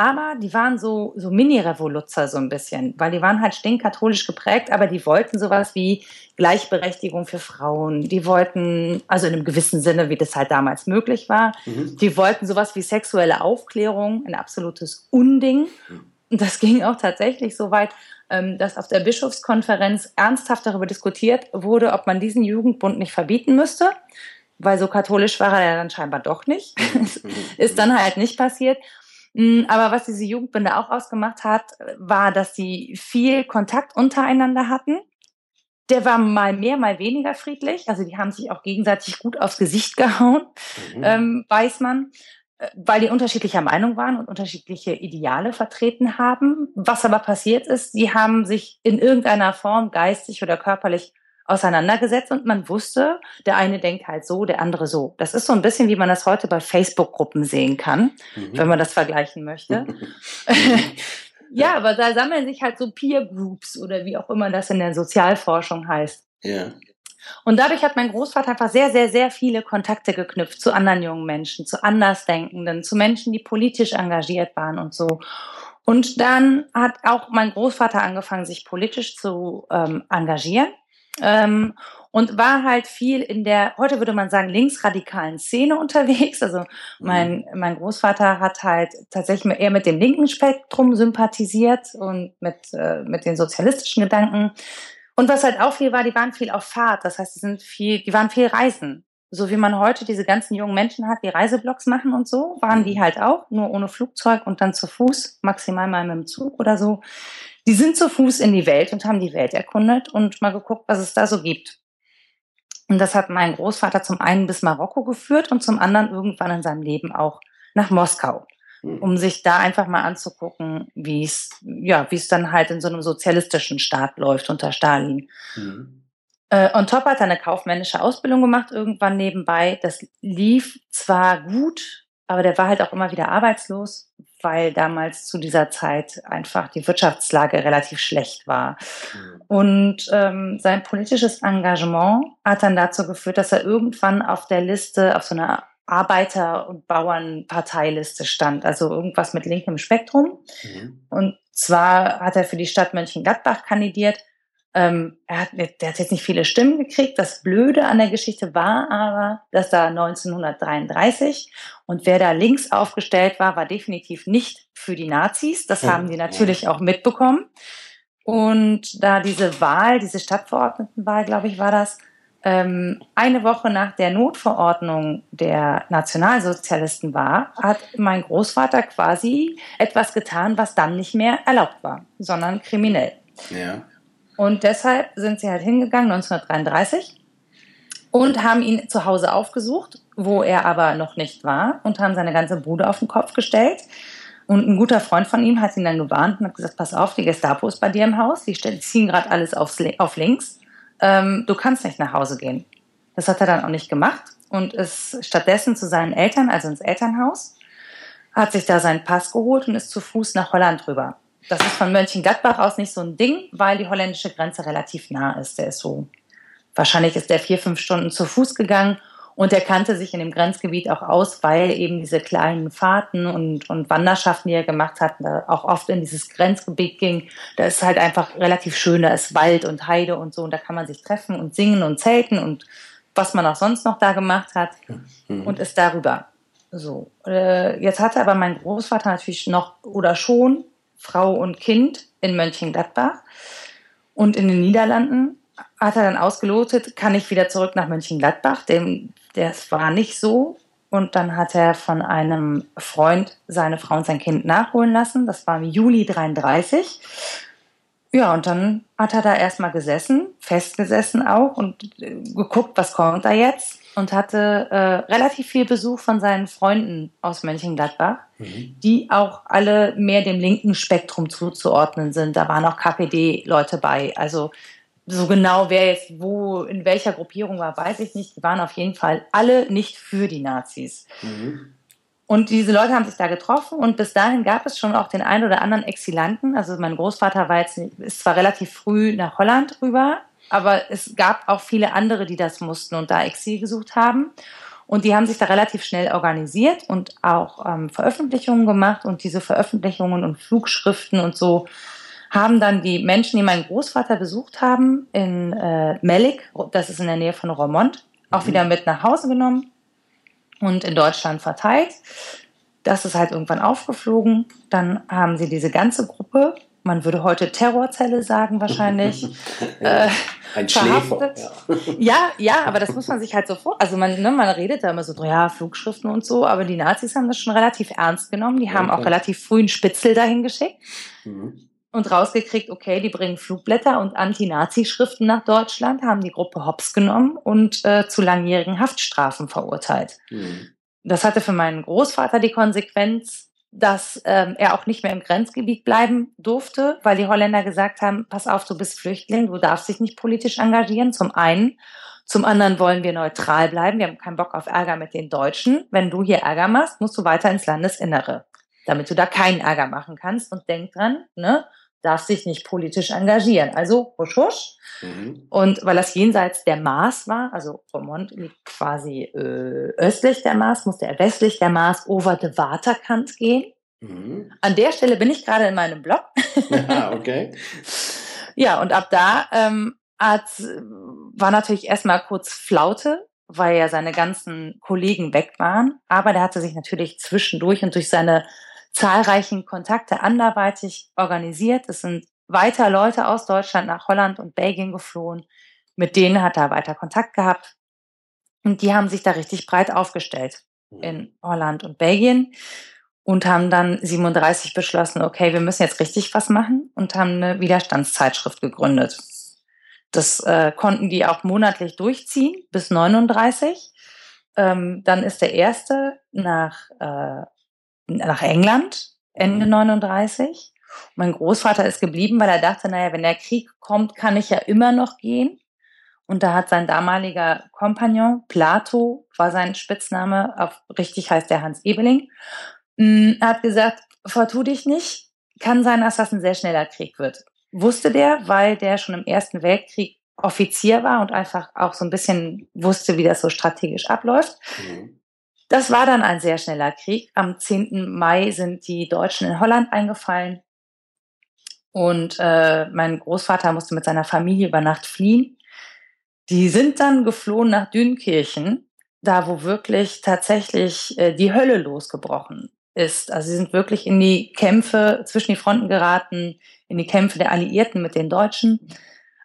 aber die waren so, so Mini-Revoluzer so ein bisschen, weil die waren halt stinkkatholisch geprägt, aber die wollten sowas wie Gleichberechtigung für Frauen. Die wollten, also in einem gewissen Sinne, wie das halt damals möglich war, mhm. die wollten sowas wie sexuelle Aufklärung, ein absolutes Unding. Und das ging auch tatsächlich so weit, ähm, dass auf der Bischofskonferenz ernsthaft darüber diskutiert wurde, ob man diesen Jugendbund nicht verbieten müsste weil so katholisch war er dann scheinbar doch nicht. Mhm. ist dann halt nicht passiert. Mm, aber was diese Jugendbinde auch ausgemacht hat, war, dass sie viel Kontakt untereinander hatten. Der war mal mehr, mal weniger friedlich. Also die haben sich auch gegenseitig gut aufs Gesicht gehauen, mhm. ähm, weiß man. Weil die unterschiedlicher Meinung waren und unterschiedliche Ideale vertreten haben. Was aber passiert ist, sie haben sich in irgendeiner Form geistig oder körperlich auseinandergesetzt und man wusste, der eine denkt halt so, der andere so. Das ist so ein bisschen, wie man das heute bei Facebook-Gruppen sehen kann, mhm. wenn man das vergleichen möchte. ja, aber da sammeln sich halt so Peer Groups oder wie auch immer das in der Sozialforschung heißt. Ja. Und dadurch hat mein Großvater einfach sehr, sehr, sehr viele Kontakte geknüpft zu anderen jungen Menschen, zu Andersdenkenden, zu Menschen, die politisch engagiert waren und so. Und dann hat auch mein Großvater angefangen, sich politisch zu ähm, engagieren. Ähm, und war halt viel in der, heute würde man sagen, linksradikalen Szene unterwegs. Also mein, mhm. mein Großvater hat halt tatsächlich eher mit dem linken Spektrum sympathisiert und mit, äh, mit den sozialistischen Gedanken. Und was halt auch viel war, die waren viel auf Fahrt. Das heißt, die sind viel, die waren viel reisen. So wie man heute diese ganzen jungen Menschen hat, die Reiseblogs machen und so, waren die mhm. halt auch, nur ohne Flugzeug und dann zu Fuß, maximal mal mit dem Zug oder so. Die sind zu Fuß in die Welt und haben die Welt erkundet und mal geguckt, was es da so gibt. Und das hat mein Großvater zum einen bis Marokko geführt und zum anderen irgendwann in seinem Leben auch nach Moskau. Hm. um sich da einfach mal anzugucken, wie es, ja, wie es dann halt in so einem sozialistischen Staat läuft unter Stalin. Mhm. Äh, on top hat er eine kaufmännische Ausbildung gemacht, irgendwann nebenbei. Das lief zwar gut, aber der war halt auch immer wieder arbeitslos, weil damals zu dieser Zeit einfach die Wirtschaftslage relativ schlecht war. Mhm. Und ähm, sein politisches Engagement hat dann dazu geführt, dass er irgendwann auf der Liste, auf so einer Arbeiter- und Bauernparteiliste stand, also irgendwas mit linkem Spektrum. Mhm. Und zwar hat er für die Stadt Mönchengladbach kandidiert. Ähm, er hat, der hat jetzt nicht viele Stimmen gekriegt. Das Blöde an der Geschichte war aber, dass da 1933 und wer da links aufgestellt war, war definitiv nicht für die Nazis. Das haben die natürlich auch mitbekommen. Und da diese Wahl, diese Stadtverordnetenwahl, glaube ich, war das, eine Woche nach der Notverordnung der Nationalsozialisten war, hat mein Großvater quasi etwas getan, was dann nicht mehr erlaubt war, sondern kriminell. Ja. Und deshalb sind sie halt hingegangen 1933 und haben ihn zu Hause aufgesucht, wo er aber noch nicht war und haben seine ganze Bude auf den Kopf gestellt. Und ein guter Freund von ihm hat ihn dann gewarnt und hat gesagt, pass auf, die Gestapo ist bei dir im Haus, die ziehen gerade alles aufs, auf links ähm, du kannst nicht nach Hause gehen. Das hat er dann auch nicht gemacht und ist stattdessen zu seinen Eltern, also ins Elternhaus, hat sich da seinen Pass geholt und ist zu Fuß nach Holland rüber. Das ist von Mönchengladbach aus nicht so ein Ding, weil die holländische Grenze relativ nah ist. Der ist so, wahrscheinlich ist der vier, fünf Stunden zu Fuß gegangen und er kannte sich in dem Grenzgebiet auch aus, weil eben diese kleinen Fahrten und, und Wanderschaften, die er gemacht hat, auch oft in dieses Grenzgebiet ging. Da ist halt einfach relativ schön, da ist Wald und Heide und so und da kann man sich treffen und singen und zelten und was man auch sonst noch da gemacht hat mhm. und ist darüber. So, äh, jetzt hatte aber mein Großvater natürlich noch oder schon Frau und Kind in Mönchengladbach und in den Niederlanden hat er dann ausgelotet, kann ich wieder zurück nach Mönchengladbach, dem das war nicht so. Und dann hat er von einem Freund seine Frau und sein Kind nachholen lassen. Das war im Juli 33. Ja, und dann hat er da erstmal gesessen, festgesessen auch und äh, geguckt, was kommt da jetzt. Und hatte äh, relativ viel Besuch von seinen Freunden aus Mönchengladbach, mhm. die auch alle mehr dem linken Spektrum zuzuordnen sind. Da waren auch KPD-Leute bei. Also so genau, wer jetzt wo, in welcher Gruppierung war, weiß ich nicht. Die waren auf jeden Fall alle nicht für die Nazis. Mhm. Und diese Leute haben sich da getroffen und bis dahin gab es schon auch den einen oder anderen Exilanten. Also mein Großvater war jetzt, ist zwar relativ früh nach Holland rüber, aber es gab auch viele andere, die das mussten und da Exil gesucht haben. Und die haben sich da relativ schnell organisiert und auch ähm, Veröffentlichungen gemacht und diese Veröffentlichungen und Flugschriften und so haben dann die Menschen, die meinen Großvater besucht haben, in äh, Melik, das ist in der Nähe von Romont, auch mhm. wieder mit nach Hause genommen und in Deutschland verteilt. Das ist halt irgendwann aufgeflogen. Dann haben sie diese ganze Gruppe, man würde heute Terrorzelle sagen wahrscheinlich, äh, ein Schläfer. Ja. ja. ja, aber das muss man sich halt so vor. Also man, ne, man redet da immer so, ja, Flugschriften und so, aber die Nazis haben das schon relativ ernst genommen. Die ja, haben auch relativ früh einen Spitzel dahin geschickt. Mhm und rausgekriegt, okay, die bringen Flugblätter und Anti-Nazi-Schriften nach Deutschland, haben die Gruppe Hops genommen und äh, zu langjährigen Haftstrafen verurteilt. Mhm. das hatte für meinen Großvater die Konsequenz, dass ähm, er auch nicht mehr im Grenzgebiet bleiben durfte, weil die Holländer gesagt haben, pass auf, du bist Flüchtling, du darfst dich nicht politisch engagieren, zum einen. Zum anderen wollen wir neutral bleiben, wir haben keinen Bock auf Ärger mit den Deutschen. Wenn du hier Ärger machst, musst du weiter ins Landesinnere, damit du da keinen Ärger machen kannst. Und denk dran, ne, darfst dich nicht politisch engagieren. Also husch husch. Mhm. Und weil das jenseits der Maas war, also Romont liegt quasi äh, östlich der Maas, musste er westlich der Maas over the Waterkant gehen. Mhm. An der Stelle bin ich gerade in meinem Blog. Ja, okay. ja, und ab da ähm, hat, war natürlich erstmal kurz Flaute, weil ja seine ganzen Kollegen weg waren. Aber der hatte sich natürlich zwischendurch und durch seine zahlreichen Kontakte anderweitig organisiert. Es sind weiter Leute aus Deutschland nach Holland und Belgien geflohen. Mit denen hat er weiter Kontakt gehabt. Und die haben sich da richtig breit aufgestellt mhm. in Holland und Belgien und haben dann 37 beschlossen, okay, wir müssen jetzt richtig was machen und haben eine Widerstandszeitschrift gegründet. Das äh, konnten die auch monatlich durchziehen bis 39. Ähm, dann ist der erste nach äh, nach England Ende 39. Mhm. Mein Großvater ist geblieben, weil er dachte, naja, wenn der Krieg kommt, kann ich ja immer noch gehen. Und da hat sein damaliger Kompagnon, Plato, war sein Spitzname, auf, richtig heißt der Hans Ebeling, hm, hat gesagt, vertu dich nicht, kann sein, dass das ein sehr schneller Krieg wird. Wusste der, weil der schon im Ersten Weltkrieg Offizier war und einfach auch so ein bisschen wusste, wie das so strategisch abläuft. Mhm. Das war dann ein sehr schneller Krieg. Am 10. Mai sind die Deutschen in Holland eingefallen und äh, mein Großvater musste mit seiner Familie über Nacht fliehen. Die sind dann geflohen nach Dünkirchen, da wo wirklich tatsächlich äh, die Hölle losgebrochen ist. Also sie sind wirklich in die Kämpfe zwischen die Fronten geraten, in die Kämpfe der Alliierten mit den Deutschen.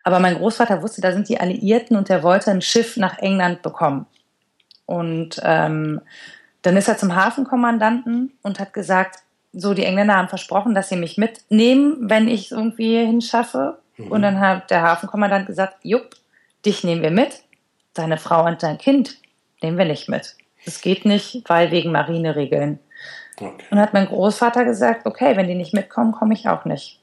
Aber mein Großvater wusste, da sind die Alliierten und er wollte ein Schiff nach England bekommen. Und ähm, dann ist er zum Hafenkommandanten und hat gesagt, so, die Engländer haben versprochen, dass sie mich mitnehmen, wenn ich es irgendwie hinschaffe. Mhm. Und dann hat der Hafenkommandant gesagt, jupp, dich nehmen wir mit, deine Frau und dein Kind nehmen wir nicht mit. Das geht nicht, weil wegen Marineregeln. Okay. Und hat mein Großvater gesagt, okay, wenn die nicht mitkommen, komme ich auch nicht.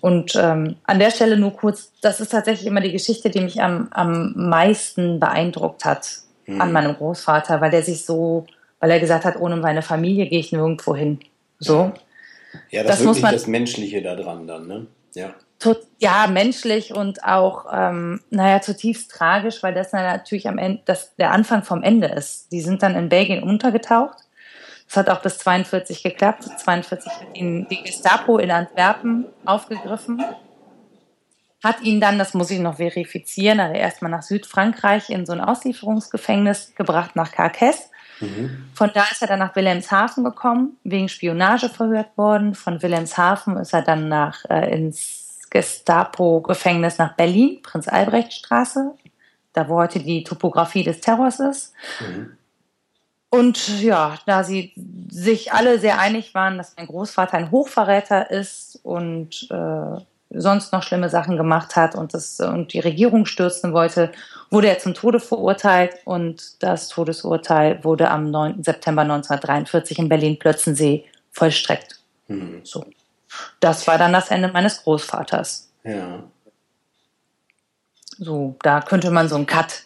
Und ähm, an der Stelle nur kurz, das ist tatsächlich immer die Geschichte, die mich am, am meisten beeindruckt hat mhm. an meinem Großvater, weil der sich so, weil er gesagt hat, ohne meine Familie gehe ich nirgendwo hin. So. Ja, das, das muss man, das Menschliche da dran dann, ne? Ja. Tot, ja, menschlich und auch, ähm, naja, zutiefst tragisch, weil das natürlich am Ende, das der Anfang vom Ende ist. Die sind dann in Belgien untergetaucht. Das hat auch bis 42 geklappt. 42 hat ihn die Gestapo in Antwerpen aufgegriffen hat ihn dann, das muss ich noch verifizieren, also erstmal nach Südfrankreich in so ein Auslieferungsgefängnis gebracht nach Carcass. Mhm. Von da ist er dann nach Wilhelmshaven gekommen, wegen Spionage verhört worden. Von Wilhelmshaven ist er dann nach, äh, ins Gestapo-Gefängnis nach Berlin, Prinz-Albrecht-Straße, da wo heute die Topografie des Terrors ist. Mhm. Und ja, da sie sich alle sehr einig waren, dass mein Großvater ein Hochverräter ist und äh, sonst noch schlimme Sachen gemacht hat und, das, und die Regierung stürzen wollte, wurde er zum Tode verurteilt und das Todesurteil wurde am 9. September 1943 in Berlin-Plötzensee vollstreckt. Mhm. So. Das war dann das Ende meines Großvaters. Ja. So, da könnte man so einen Cut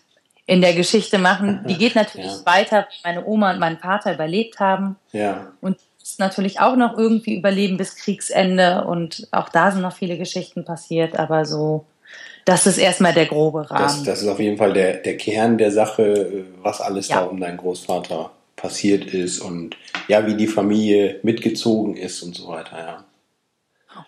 in der Geschichte machen. Die geht natürlich ja. weiter, meine Oma und mein Vater überlebt haben. Ja. Und natürlich auch noch irgendwie überleben bis Kriegsende und auch da sind noch viele Geschichten passiert, aber so, das ist erstmal der grobe Rahmen. Das, das ist auf jeden Fall der, der Kern der Sache, was alles ja. da um deinen Großvater passiert ist und ja, wie die Familie mitgezogen ist und so weiter, ja.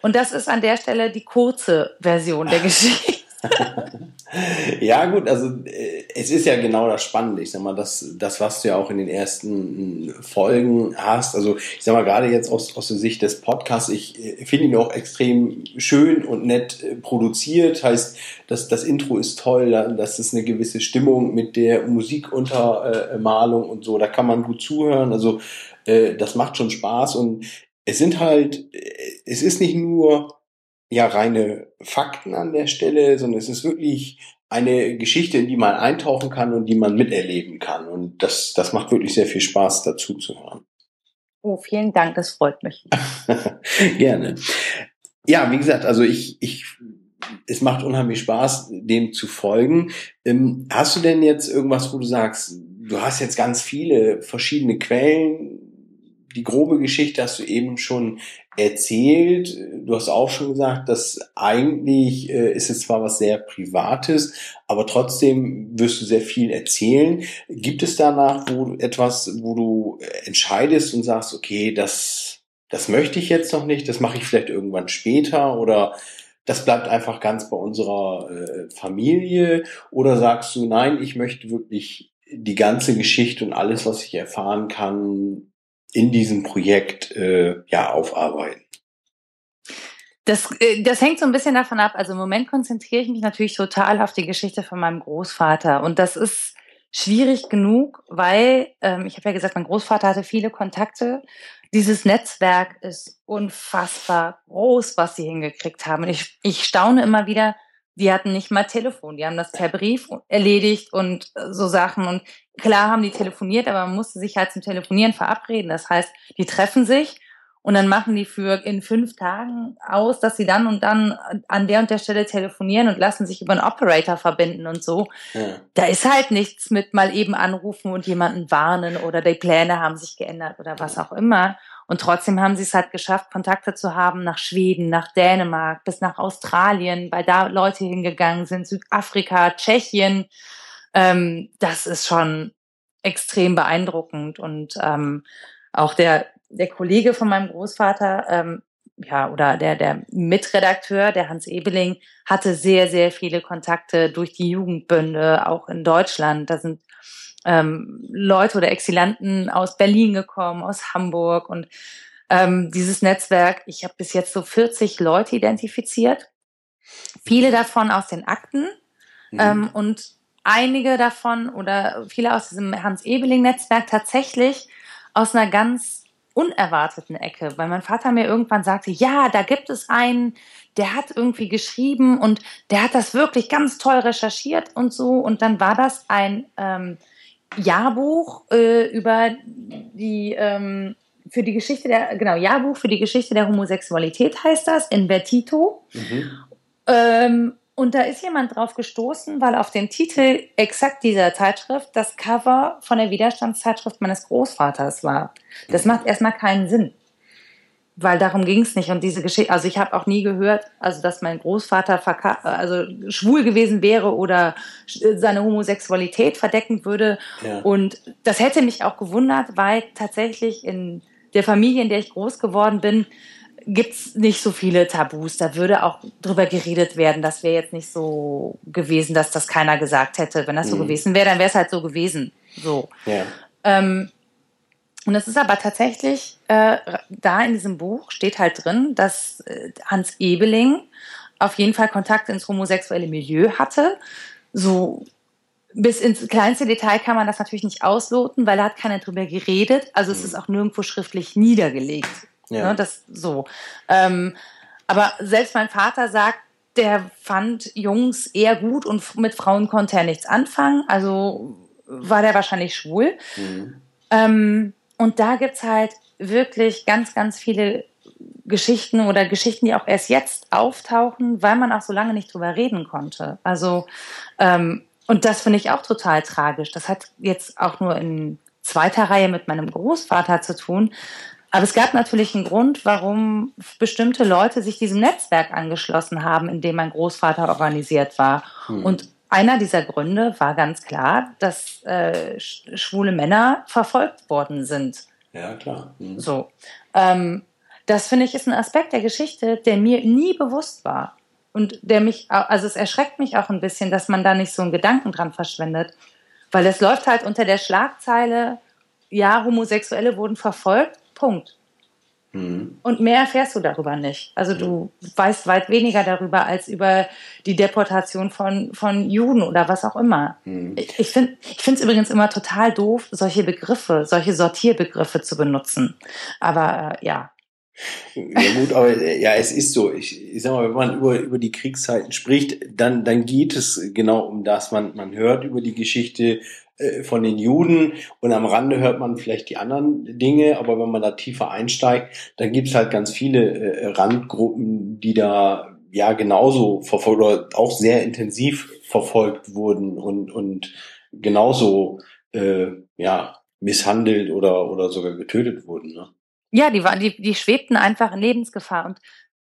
Und das ist an der Stelle die kurze Version der Geschichte. ja, gut, also äh, es ist ja genau das Spannende. Ich sag mal, das, das, was du ja auch in den ersten Folgen hast. Also, ich sag mal, gerade jetzt aus, aus der Sicht des Podcasts, ich äh, finde ihn auch extrem schön und nett äh, produziert. Heißt, dass das Intro ist toll, das ist eine gewisse Stimmung mit der Musikuntermalung und so. Da kann man gut zuhören. Also, das macht schon Spaß und es sind halt, es ist nicht nur ja reine Fakten an der Stelle, sondern es ist wirklich eine Geschichte, in die man eintauchen kann und die man miterleben kann. Und das, das macht wirklich sehr viel Spaß, dazu zu hören. Oh, vielen Dank, das freut mich. Gerne. Ja, wie gesagt, also ich, ich, es macht unheimlich Spaß, dem zu folgen. Ähm, hast du denn jetzt irgendwas, wo du sagst, du hast jetzt ganz viele verschiedene Quellen, die grobe Geschichte hast du eben schon erzählt. Du hast auch schon gesagt, dass eigentlich äh, ist es zwar was sehr Privates, aber trotzdem wirst du sehr viel erzählen. Gibt es danach wo etwas, wo du entscheidest und sagst, okay, das, das möchte ich jetzt noch nicht, das mache ich vielleicht irgendwann später oder das bleibt einfach ganz bei unserer äh, Familie oder sagst du, nein, ich möchte wirklich die ganze Geschichte und alles, was ich erfahren kann, in diesem Projekt äh, ja aufarbeiten? Das, äh, das hängt so ein bisschen davon ab. Also im Moment konzentriere ich mich natürlich total auf die Geschichte von meinem Großvater. Und das ist schwierig genug, weil ähm, ich habe ja gesagt, mein Großvater hatte viele Kontakte. Dieses Netzwerk ist unfassbar groß, was sie hingekriegt haben. Und ich, ich staune immer wieder, die hatten nicht mal Telefon, die haben das per Brief erledigt und äh, so Sachen. Und klar haben die telefoniert, aber man musste sich halt zum Telefonieren verabreden. Das heißt, die treffen sich und dann machen die für in fünf Tagen aus, dass sie dann und dann an der und der Stelle telefonieren und lassen sich über einen Operator verbinden und so. Ja. Da ist halt nichts mit mal eben anrufen und jemanden warnen oder die Pläne haben sich geändert oder was auch immer. Und trotzdem haben sie es halt geschafft, Kontakte zu haben nach Schweden, nach Dänemark, bis nach Australien, weil da Leute hingegangen sind, Südafrika, Tschechien. Ähm, das ist schon extrem beeindruckend. Und ähm, auch der, der Kollege von meinem Großvater, ähm, ja, oder der, der Mitredakteur, der Hans Ebeling, hatte sehr, sehr viele Kontakte durch die Jugendbünde, auch in Deutschland. Da sind ähm, Leute oder Exilanten aus Berlin gekommen, aus Hamburg und ähm, dieses Netzwerk, ich habe bis jetzt so 40 Leute identifiziert, viele davon aus den Akten mhm. ähm, und einige davon oder viele aus diesem Hans-Ebeling-Netzwerk tatsächlich aus einer ganz unerwarteten Ecke, weil mein Vater mir irgendwann sagte, ja, da gibt es einen, der hat irgendwie geschrieben und der hat das wirklich ganz toll recherchiert und so. Und dann war das ein ähm, Jahrbuch äh, über die ähm, für die Geschichte der genau Jahrbuch für die Geschichte der Homosexualität heißt das in Vertito. Mhm. Ähm, und da ist jemand drauf gestoßen, weil auf dem Titel exakt dieser Zeitschrift das Cover von der Widerstandszeitschrift meines Großvaters war. Das mhm. macht erstmal keinen Sinn weil darum ging es nicht. Und diese Geschichte, also ich habe auch nie gehört, also dass mein Großvater also schwul gewesen wäre oder seine Homosexualität verdecken würde. Ja. Und das hätte mich auch gewundert, weil tatsächlich in der Familie, in der ich groß geworden bin, gibt's nicht so viele Tabus. Da würde auch drüber geredet werden. Das wäre jetzt nicht so gewesen, dass das keiner gesagt hätte. Wenn das so mhm. gewesen wäre, dann wäre es halt so gewesen. So. Ja. Ähm, und es ist aber tatsächlich, äh, da in diesem Buch steht halt drin, dass äh, Hans Ebeling auf jeden Fall Kontakt ins homosexuelle Milieu hatte. So bis ins kleinste Detail kann man das natürlich nicht ausloten, weil er hat keiner drüber geredet. Also es mhm. ist auch nirgendwo schriftlich niedergelegt. Ja. Ne, das so. Ähm, aber selbst mein Vater sagt, der fand Jungs eher gut und mit Frauen konnte er nichts anfangen. Also war der wahrscheinlich schwul. Mhm. Ähm, und da gibt's halt wirklich ganz, ganz viele Geschichten oder Geschichten, die auch erst jetzt auftauchen, weil man auch so lange nicht drüber reden konnte. Also, ähm, und das finde ich auch total tragisch. Das hat jetzt auch nur in zweiter Reihe mit meinem Großvater zu tun. Aber es gab natürlich einen Grund, warum bestimmte Leute sich diesem Netzwerk angeschlossen haben, in dem mein Großvater organisiert war. Hm. Und einer dieser Gründe war ganz klar, dass äh, schwule Männer verfolgt worden sind. Ja, klar. Mhm. So. Ähm, das finde ich ist ein Aspekt der Geschichte, der mir nie bewusst war. Und der mich, also es erschreckt mich auch ein bisschen, dass man da nicht so einen Gedanken dran verschwendet. Weil es läuft halt unter der Schlagzeile, ja, Homosexuelle wurden verfolgt, Punkt. Mhm. Und mehr erfährst du darüber nicht. Also du weißt weit weniger darüber als über die Deportation von, von Juden oder was auch immer. Mhm. Ich, ich finde es übrigens immer total doof, solche Begriffe, solche Sortierbegriffe zu benutzen. Aber äh, ja. Ja gut, aber ja, es ist so. Ich, ich sag mal, wenn man über, über die Kriegszeiten spricht, dann, dann geht es genau um das. Man, man hört über die Geschichte äh, von den Juden und am Rande hört man vielleicht die anderen Dinge, aber wenn man da tiefer einsteigt, dann gibt's halt ganz viele äh, Randgruppen, die da ja genauso verfolgt oder auch sehr intensiv verfolgt wurden und, und genauso äh, ja misshandelt oder, oder sogar getötet wurden. Ne? Ja, die, waren, die, die schwebten einfach in Lebensgefahr. Und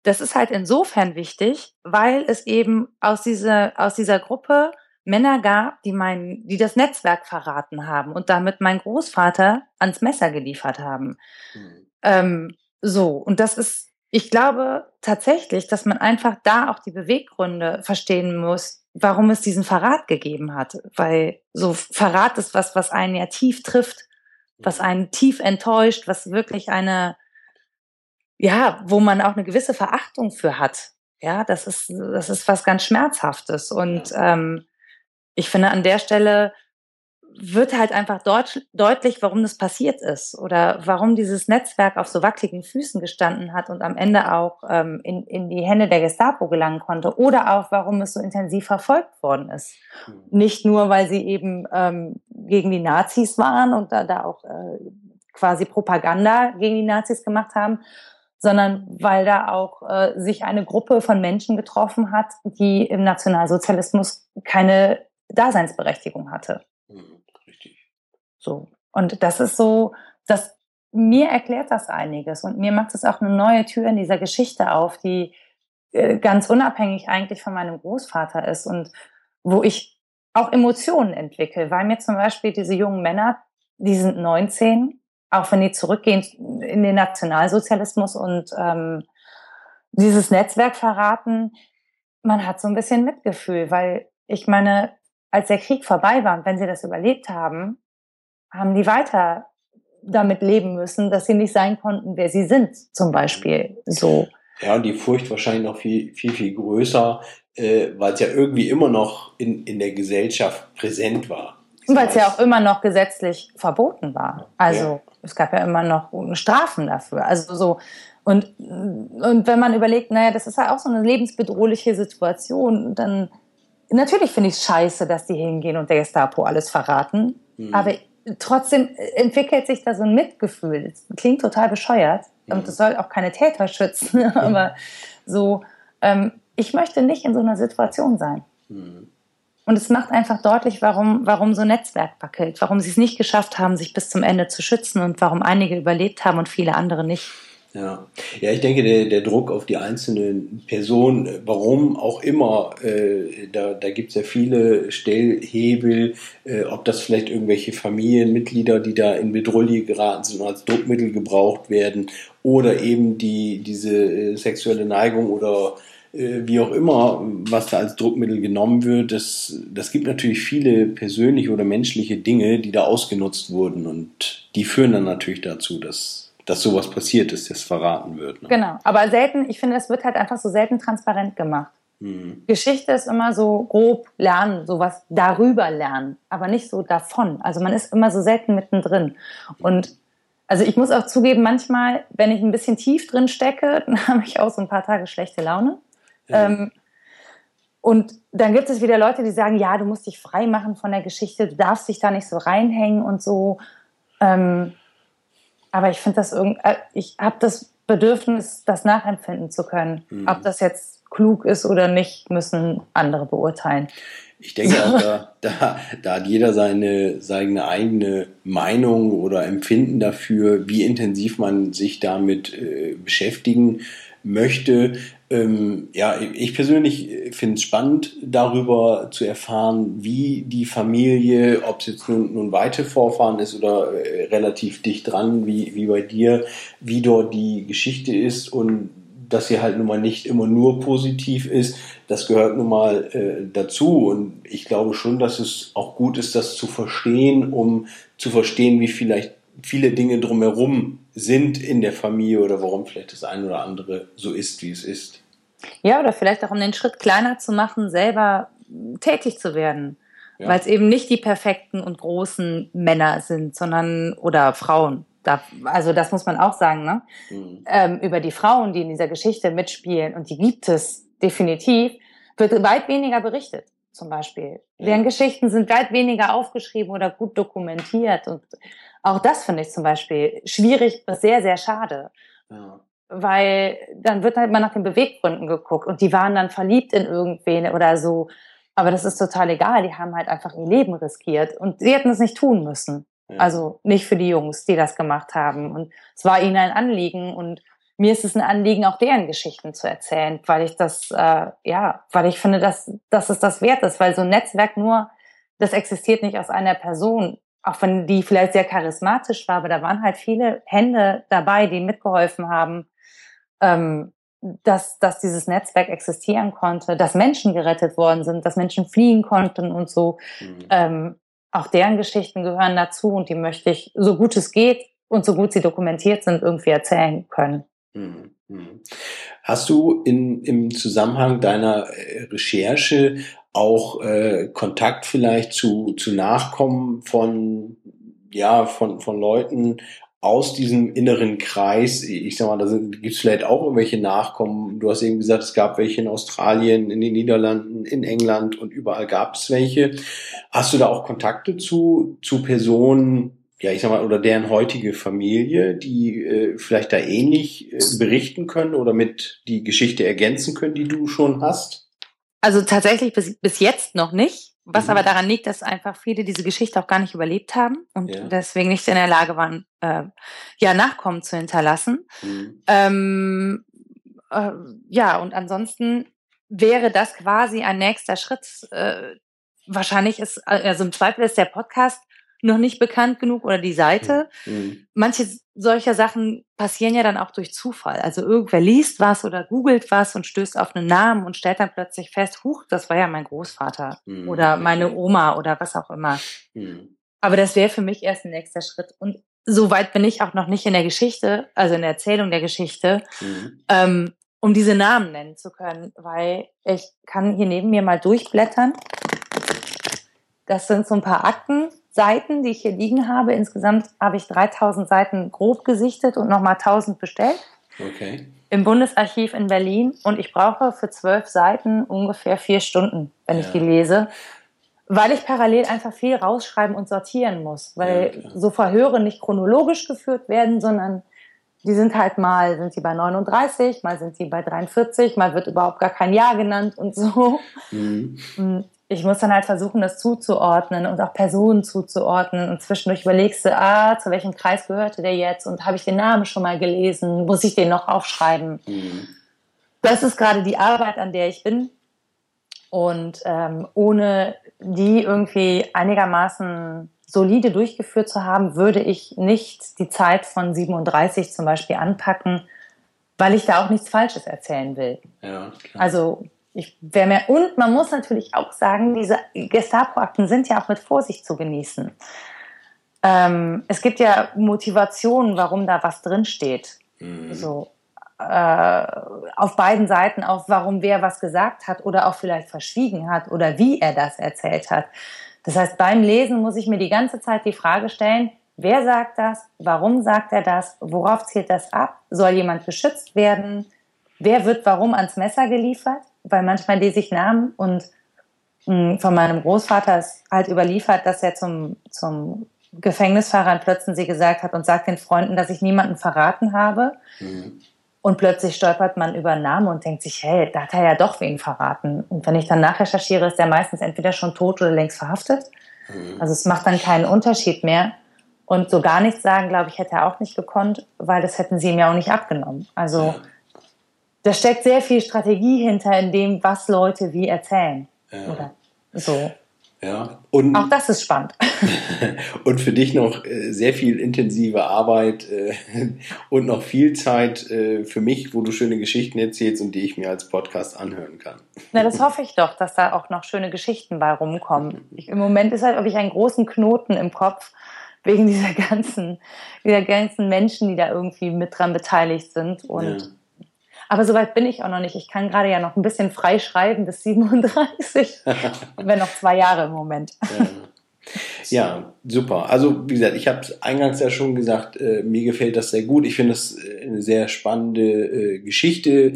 das ist halt insofern wichtig, weil es eben aus dieser, aus dieser Gruppe Männer gab, die mein, die das Netzwerk verraten haben und damit meinen Großvater ans Messer geliefert haben. Mhm. Ähm, so, und das ist, ich glaube tatsächlich, dass man einfach da auch die Beweggründe verstehen muss, warum es diesen Verrat gegeben hat. Weil so Verrat ist was, was einen ja tief trifft was einen tief enttäuscht, was wirklich eine, ja, wo man auch eine gewisse Verachtung für hat. Ja, das ist, das ist was ganz Schmerzhaftes. Und ähm, ich finde, an der Stelle wird halt einfach deut deutlich, warum das passiert ist oder warum dieses Netzwerk auf so wackeligen Füßen gestanden hat und am Ende auch ähm, in, in die Hände der Gestapo gelangen konnte oder auch warum es so intensiv verfolgt worden ist. Mhm. Nicht nur, weil sie eben ähm, gegen die Nazis waren und da, da auch äh, quasi Propaganda gegen die Nazis gemacht haben, sondern weil da auch äh, sich eine Gruppe von Menschen getroffen hat, die im Nationalsozialismus keine Daseinsberechtigung hatte. Mhm. So. Und das ist so, das, mir erklärt das einiges und mir macht es auch eine neue Tür in dieser Geschichte auf, die äh, ganz unabhängig eigentlich von meinem Großvater ist und wo ich auch Emotionen entwickle, weil mir zum Beispiel diese jungen Männer, die sind 19, auch wenn die zurückgehen in den Nationalsozialismus und ähm, dieses Netzwerk verraten, man hat so ein bisschen Mitgefühl, weil ich meine, als der Krieg vorbei war und wenn sie das überlebt haben, haben die weiter damit leben müssen, dass sie nicht sein konnten, wer sie sind, zum Beispiel. So. Ja, und die Furcht wahrscheinlich noch viel, viel, viel größer, äh, weil es ja irgendwie immer noch in, in der Gesellschaft präsent war. Weil es ja auch immer noch gesetzlich verboten war. Also ja. es gab ja immer noch Strafen dafür. Also so, und, und wenn man überlegt, naja, das ist ja auch so eine lebensbedrohliche Situation, dann natürlich finde ich es scheiße, dass die hingehen und der Gestapo alles verraten. Mhm. Aber trotzdem entwickelt sich da so ein Mitgefühl. Das klingt total bescheuert und das soll auch keine Täter schützen, aber so, ähm, ich möchte nicht in so einer Situation sein. Mhm. Und es macht einfach deutlich, warum, warum so ein Netzwerk wackelt, warum sie es nicht geschafft haben, sich bis zum Ende zu schützen und warum einige überlebt haben und viele andere nicht. Ja, ja ich denke, der, der Druck auf die einzelnen Personen, warum auch immer, äh, da, da gibt es ja viele Stellhebel, äh, ob das vielleicht irgendwelche Familienmitglieder, die da in Bedrohung geraten sind und als Druckmittel gebraucht werden, oder eben die, diese äh, sexuelle Neigung oder äh, wie auch immer, was da als Druckmittel genommen wird, das, das gibt natürlich viele persönliche oder menschliche Dinge, die da ausgenutzt wurden und die führen dann natürlich dazu, dass dass sowas passiert ist, das verraten wird. Ne? Genau, aber selten, ich finde, es wird halt einfach so selten transparent gemacht. Mhm. Geschichte ist immer so grob lernen, sowas darüber lernen, aber nicht so davon. Also man ist immer so selten mittendrin. Und also ich muss auch zugeben, manchmal, wenn ich ein bisschen tief drin stecke, dann habe ich auch so ein paar Tage schlechte Laune. Ja. Ähm, und dann gibt es wieder Leute, die sagen, ja, du musst dich frei machen von der Geschichte, du darfst dich da nicht so reinhängen und so. Ähm, aber ich finde das irgendwie, äh, ich habe das Bedürfnis, das nachempfinden zu können. Mhm. Ob das jetzt klug ist oder nicht, müssen andere beurteilen. Ich denke auch, da, da, da hat jeder seine, seine eigene Meinung oder Empfinden dafür, wie intensiv man sich damit äh, beschäftigen möchte. Ähm, ja, ich persönlich finde es spannend, darüber zu erfahren, wie die Familie, ob es jetzt nun, nun weite Vorfahren ist oder äh, relativ dicht dran, wie, wie bei dir, wie dort die Geschichte ist und dass sie halt nun mal nicht immer nur positiv ist, das gehört nun mal äh, dazu. Und ich glaube schon, dass es auch gut ist, das zu verstehen, um zu verstehen, wie vielleicht viele Dinge drumherum sind in der Familie oder warum vielleicht das eine oder andere so ist, wie es ist. Ja, oder vielleicht auch um den Schritt kleiner zu machen, selber tätig zu werden. Ja. Weil es eben nicht die perfekten und großen Männer sind, sondern oder Frauen, da, also das muss man auch sagen, ne? Mhm. Ähm, über die Frauen, die in dieser Geschichte mitspielen, und die gibt es definitiv, wird weit weniger berichtet, zum Beispiel. Ja. Deren Geschichten sind weit weniger aufgeschrieben oder gut dokumentiert. Und auch das finde ich zum Beispiel schwierig, sehr, sehr schade. Ja. Weil dann wird halt mal nach den Beweggründen geguckt und die waren dann verliebt in irgendwen oder so. Aber das ist total egal. Die haben halt einfach ihr Leben riskiert und sie hätten es nicht tun müssen. Ja. Also nicht für die Jungs, die das gemacht haben. Und es war ihnen ein Anliegen und mir ist es ein Anliegen, auch deren Geschichten zu erzählen, weil ich das, äh, ja, weil ich finde, dass, dass es das wert ist, weil so ein Netzwerk nur, das existiert nicht aus einer Person, auch wenn die vielleicht sehr charismatisch war, aber da waren halt viele Hände dabei, die mitgeholfen haben, ähm, dass, dass dieses Netzwerk existieren konnte, dass Menschen gerettet worden sind, dass Menschen fliehen konnten und so. Mhm. Ähm, auch deren Geschichten gehören dazu und die möchte ich, so gut es geht und so gut sie dokumentiert sind, irgendwie erzählen können. Mhm. Mhm. Hast du in, im Zusammenhang deiner äh, Recherche auch äh, Kontakt vielleicht zu, zu Nachkommen von, ja, von, von Leuten aus diesem inneren Kreis, ich sag mal, da gibt es vielleicht auch irgendwelche Nachkommen. Du hast eben gesagt, es gab welche in Australien, in den Niederlanden, in England und überall gab es welche. Hast du da auch Kontakte zu, zu Personen, ja, ich sag mal, oder deren heutige Familie, die äh, vielleicht da ähnlich äh, berichten können oder mit die Geschichte ergänzen können, die du schon hast? Also tatsächlich bis, bis jetzt noch nicht, was mhm. aber daran liegt, dass einfach viele diese Geschichte auch gar nicht überlebt haben und ja. deswegen nicht in der Lage waren, äh, ja, Nachkommen zu hinterlassen. Mhm. Ähm, äh, ja, und ansonsten wäre das quasi ein nächster Schritt. Äh, wahrscheinlich ist, also im Zweifel ist der Podcast noch nicht bekannt genug oder die Seite. Mhm. Manche solcher Sachen passieren ja dann auch durch Zufall. Also irgendwer liest was oder googelt was und stößt auf einen Namen und stellt dann plötzlich fest, huch, das war ja mein Großvater mhm. oder meine Oma oder was auch immer. Mhm. Aber das wäre für mich erst ein nächster Schritt. Und so weit bin ich auch noch nicht in der Geschichte, also in der Erzählung der Geschichte, mhm. ähm, um diese Namen nennen zu können, weil ich kann hier neben mir mal durchblättern. Das sind so ein paar Akten, Seiten, die ich hier liegen habe. Insgesamt habe ich 3000 Seiten grob gesichtet und nochmal 1000 bestellt. Okay. Im Bundesarchiv in Berlin. Und ich brauche für zwölf Seiten ungefähr vier Stunden, wenn ja. ich die lese. Weil ich parallel einfach viel rausschreiben und sortieren muss. Weil ja, so Verhöre nicht chronologisch geführt werden, sondern die sind halt mal, sind sie bei 39, mal sind sie bei 43, mal wird überhaupt gar kein Jahr genannt und so. Mhm. Ich muss dann halt versuchen, das zuzuordnen und auch Personen zuzuordnen. Und zwischendurch überlegst du, ah, zu welchem Kreis gehörte der jetzt? Und habe ich den Namen schon mal gelesen? Muss ich den noch aufschreiben? Mhm. Das ist gerade die Arbeit, an der ich bin. Und ähm, ohne die irgendwie einigermaßen solide durchgeführt zu haben, würde ich nicht die Zeit von 37 zum Beispiel anpacken, weil ich da auch nichts Falsches erzählen will. Ja, klar. Also ich wäre mehr, und man muss natürlich auch sagen, diese Gestapo-Akten sind ja auch mit Vorsicht zu genießen. Ähm, es gibt ja Motivationen, warum da was drinsteht. Mhm. So, äh, auf beiden Seiten, auch warum wer was gesagt hat oder auch vielleicht verschwiegen hat oder wie er das erzählt hat. Das heißt, beim Lesen muss ich mir die ganze Zeit die Frage stellen, wer sagt das, warum sagt er das, worauf zielt das ab, soll jemand geschützt werden, wer wird warum ans Messer geliefert? Weil manchmal lese ich Namen und mh, hm, von meinem Großvater ist halt überliefert, dass er zum, zum Gefängnisfahrer in Plötzensee gesagt hat und sagt den Freunden, dass ich niemanden verraten habe. Mhm. Und plötzlich stolpert man über einen Namen und denkt sich, hey, da hat er ja doch wen verraten. Und wenn ich dann nachrecherchiere, ist der meistens entweder schon tot oder längst verhaftet. Mhm. Also es macht dann keinen Unterschied mehr. Und so gar nichts sagen, glaube ich, hätte er auch nicht gekonnt, weil das hätten sie ihm ja auch nicht abgenommen. Also ja da steckt sehr viel Strategie hinter in dem, was Leute wie erzählen. Ja. Oder so. Ja, und auch das ist spannend. und für dich noch äh, sehr viel intensive Arbeit äh, und noch viel Zeit äh, für mich, wo du schöne Geschichten erzählst und die ich mir als Podcast anhören kann. Na, das hoffe ich doch, dass da auch noch schöne Geschichten bei rumkommen. Ich, Im Moment ist halt wirklich einen großen Knoten im Kopf wegen dieser ganzen, dieser ganzen Menschen, die da irgendwie mit dran beteiligt sind und ja aber soweit bin ich auch noch nicht. Ich kann gerade ja noch ein bisschen frei schreiben bis 37. wenn noch zwei Jahre im Moment. Ja. Ja, super. Also wie gesagt, ich habe es eingangs ja schon gesagt, äh, mir gefällt das sehr gut. Ich finde das äh, eine sehr spannende äh, Geschichte.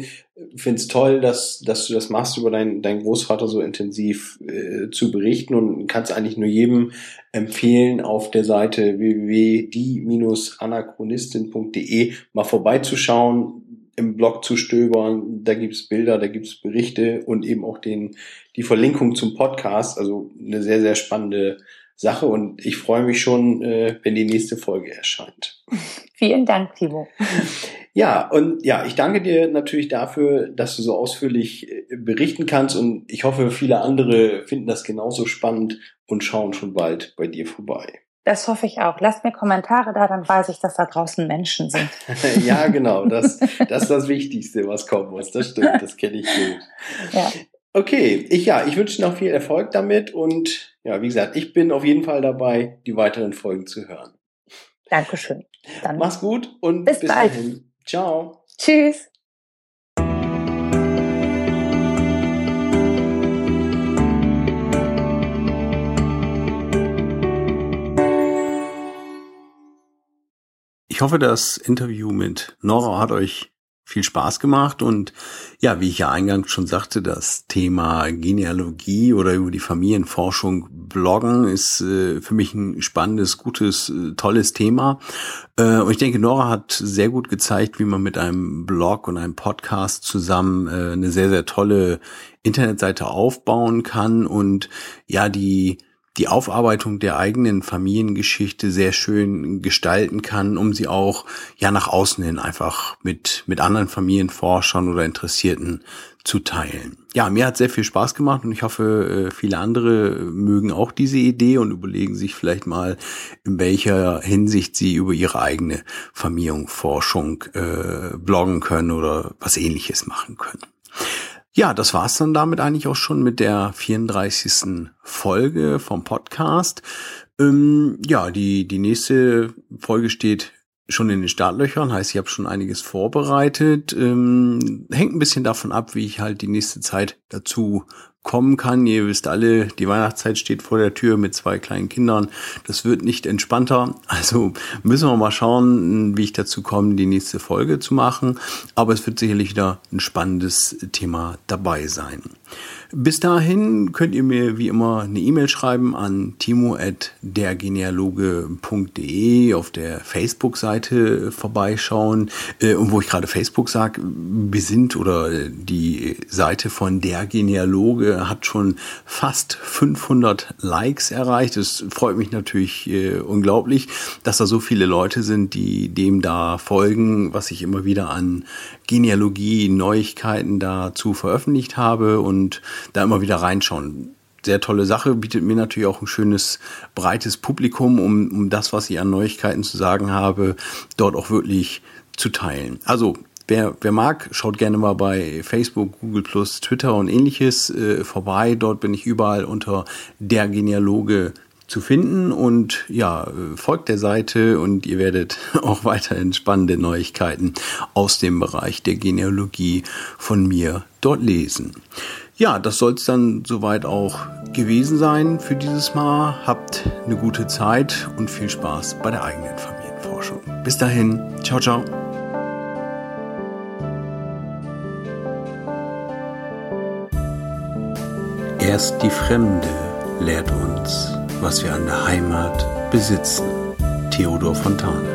Finde es toll, dass, dass du das machst, über deinen dein Großvater so intensiv äh, zu berichten und kannst eigentlich nur jedem empfehlen, auf der Seite www.die-anachronistin.de mal vorbeizuschauen, im Blog zu stöbern. Da gibt's Bilder, da gibt's Berichte und eben auch den, die Verlinkung zum Podcast. Also eine sehr, sehr spannende Sache und ich freue mich schon, äh, wenn die nächste Folge erscheint. Vielen Dank, Timo. Ja, und ja, ich danke dir natürlich dafür, dass du so ausführlich äh, berichten kannst und ich hoffe, viele andere finden das genauso spannend und schauen schon bald bei dir vorbei. Das hoffe ich auch. Lasst mir Kommentare da, dann weiß ich, dass da draußen Menschen sind. ja, genau. Das, das ist das Wichtigste, was kommen muss. Das stimmt, das kenne ich gut. Ja. Okay, ich ja, ich wünsche noch viel Erfolg damit und ja, wie gesagt, ich bin auf jeden Fall dabei, die weiteren Folgen zu hören. Dankeschön. Dann Mach's gut und bis, bis bald. dahin. Ciao. Tschüss. Hoffe, das Interview mit Nora hat euch viel Spaß gemacht und ja, wie ich ja eingangs schon sagte, das Thema Genealogie oder über die Familienforschung bloggen ist äh, für mich ein spannendes, gutes, äh, tolles Thema. Äh, und ich denke, Nora hat sehr gut gezeigt, wie man mit einem Blog und einem Podcast zusammen äh, eine sehr, sehr tolle Internetseite aufbauen kann und ja, die die Aufarbeitung der eigenen Familiengeschichte sehr schön gestalten kann, um sie auch ja nach außen hin einfach mit mit anderen Familienforschern oder Interessierten zu teilen. Ja, mir hat sehr viel Spaß gemacht und ich hoffe, äh, viele andere mögen auch diese Idee und überlegen sich vielleicht mal, in welcher Hinsicht sie über ihre eigene Familienforschung äh, bloggen können oder was ähnliches machen können. Ja, das war's dann damit eigentlich auch schon mit der 34. Folge vom Podcast. Ähm, ja, die, die nächste Folge steht schon in den Startlöchern, heißt, ich habe schon einiges vorbereitet. Ähm, hängt ein bisschen davon ab, wie ich halt die nächste Zeit dazu kommen kann. Ihr wisst alle, die Weihnachtszeit steht vor der Tür mit zwei kleinen Kindern. Das wird nicht entspannter. Also müssen wir mal schauen, wie ich dazu komme, die nächste Folge zu machen. Aber es wird sicherlich wieder ein spannendes Thema dabei sein. Bis dahin könnt ihr mir wie immer eine E-Mail schreiben an timo.dergenealoge.de auf der Facebook-Seite vorbeischauen. Äh, und wo ich gerade Facebook sage, wir sind oder die Seite von der Genealoge hat schon fast 500 Likes erreicht. Es freut mich natürlich äh, unglaublich, dass da so viele Leute sind, die dem da folgen, was ich immer wieder an Genealogie, Neuigkeiten dazu veröffentlicht habe und da immer wieder reinschauen. Sehr tolle Sache, bietet mir natürlich auch ein schönes, breites Publikum, um, um das, was ich an Neuigkeiten zu sagen habe, dort auch wirklich zu teilen. Also Wer, wer mag, schaut gerne mal bei Facebook, Google Twitter und ähnliches äh, vorbei. Dort bin ich überall unter der Genealoge zu finden und ja, folgt der Seite und ihr werdet auch weiterhin spannende Neuigkeiten aus dem Bereich der Genealogie von mir dort lesen. Ja, das soll es dann soweit auch gewesen sein für dieses Mal. Habt eine gute Zeit und viel Spaß bei der eigenen Familienforschung. Bis dahin, ciao, ciao. Erst die Fremde lehrt uns was wir an der Heimat besitzen. Theodor Fontane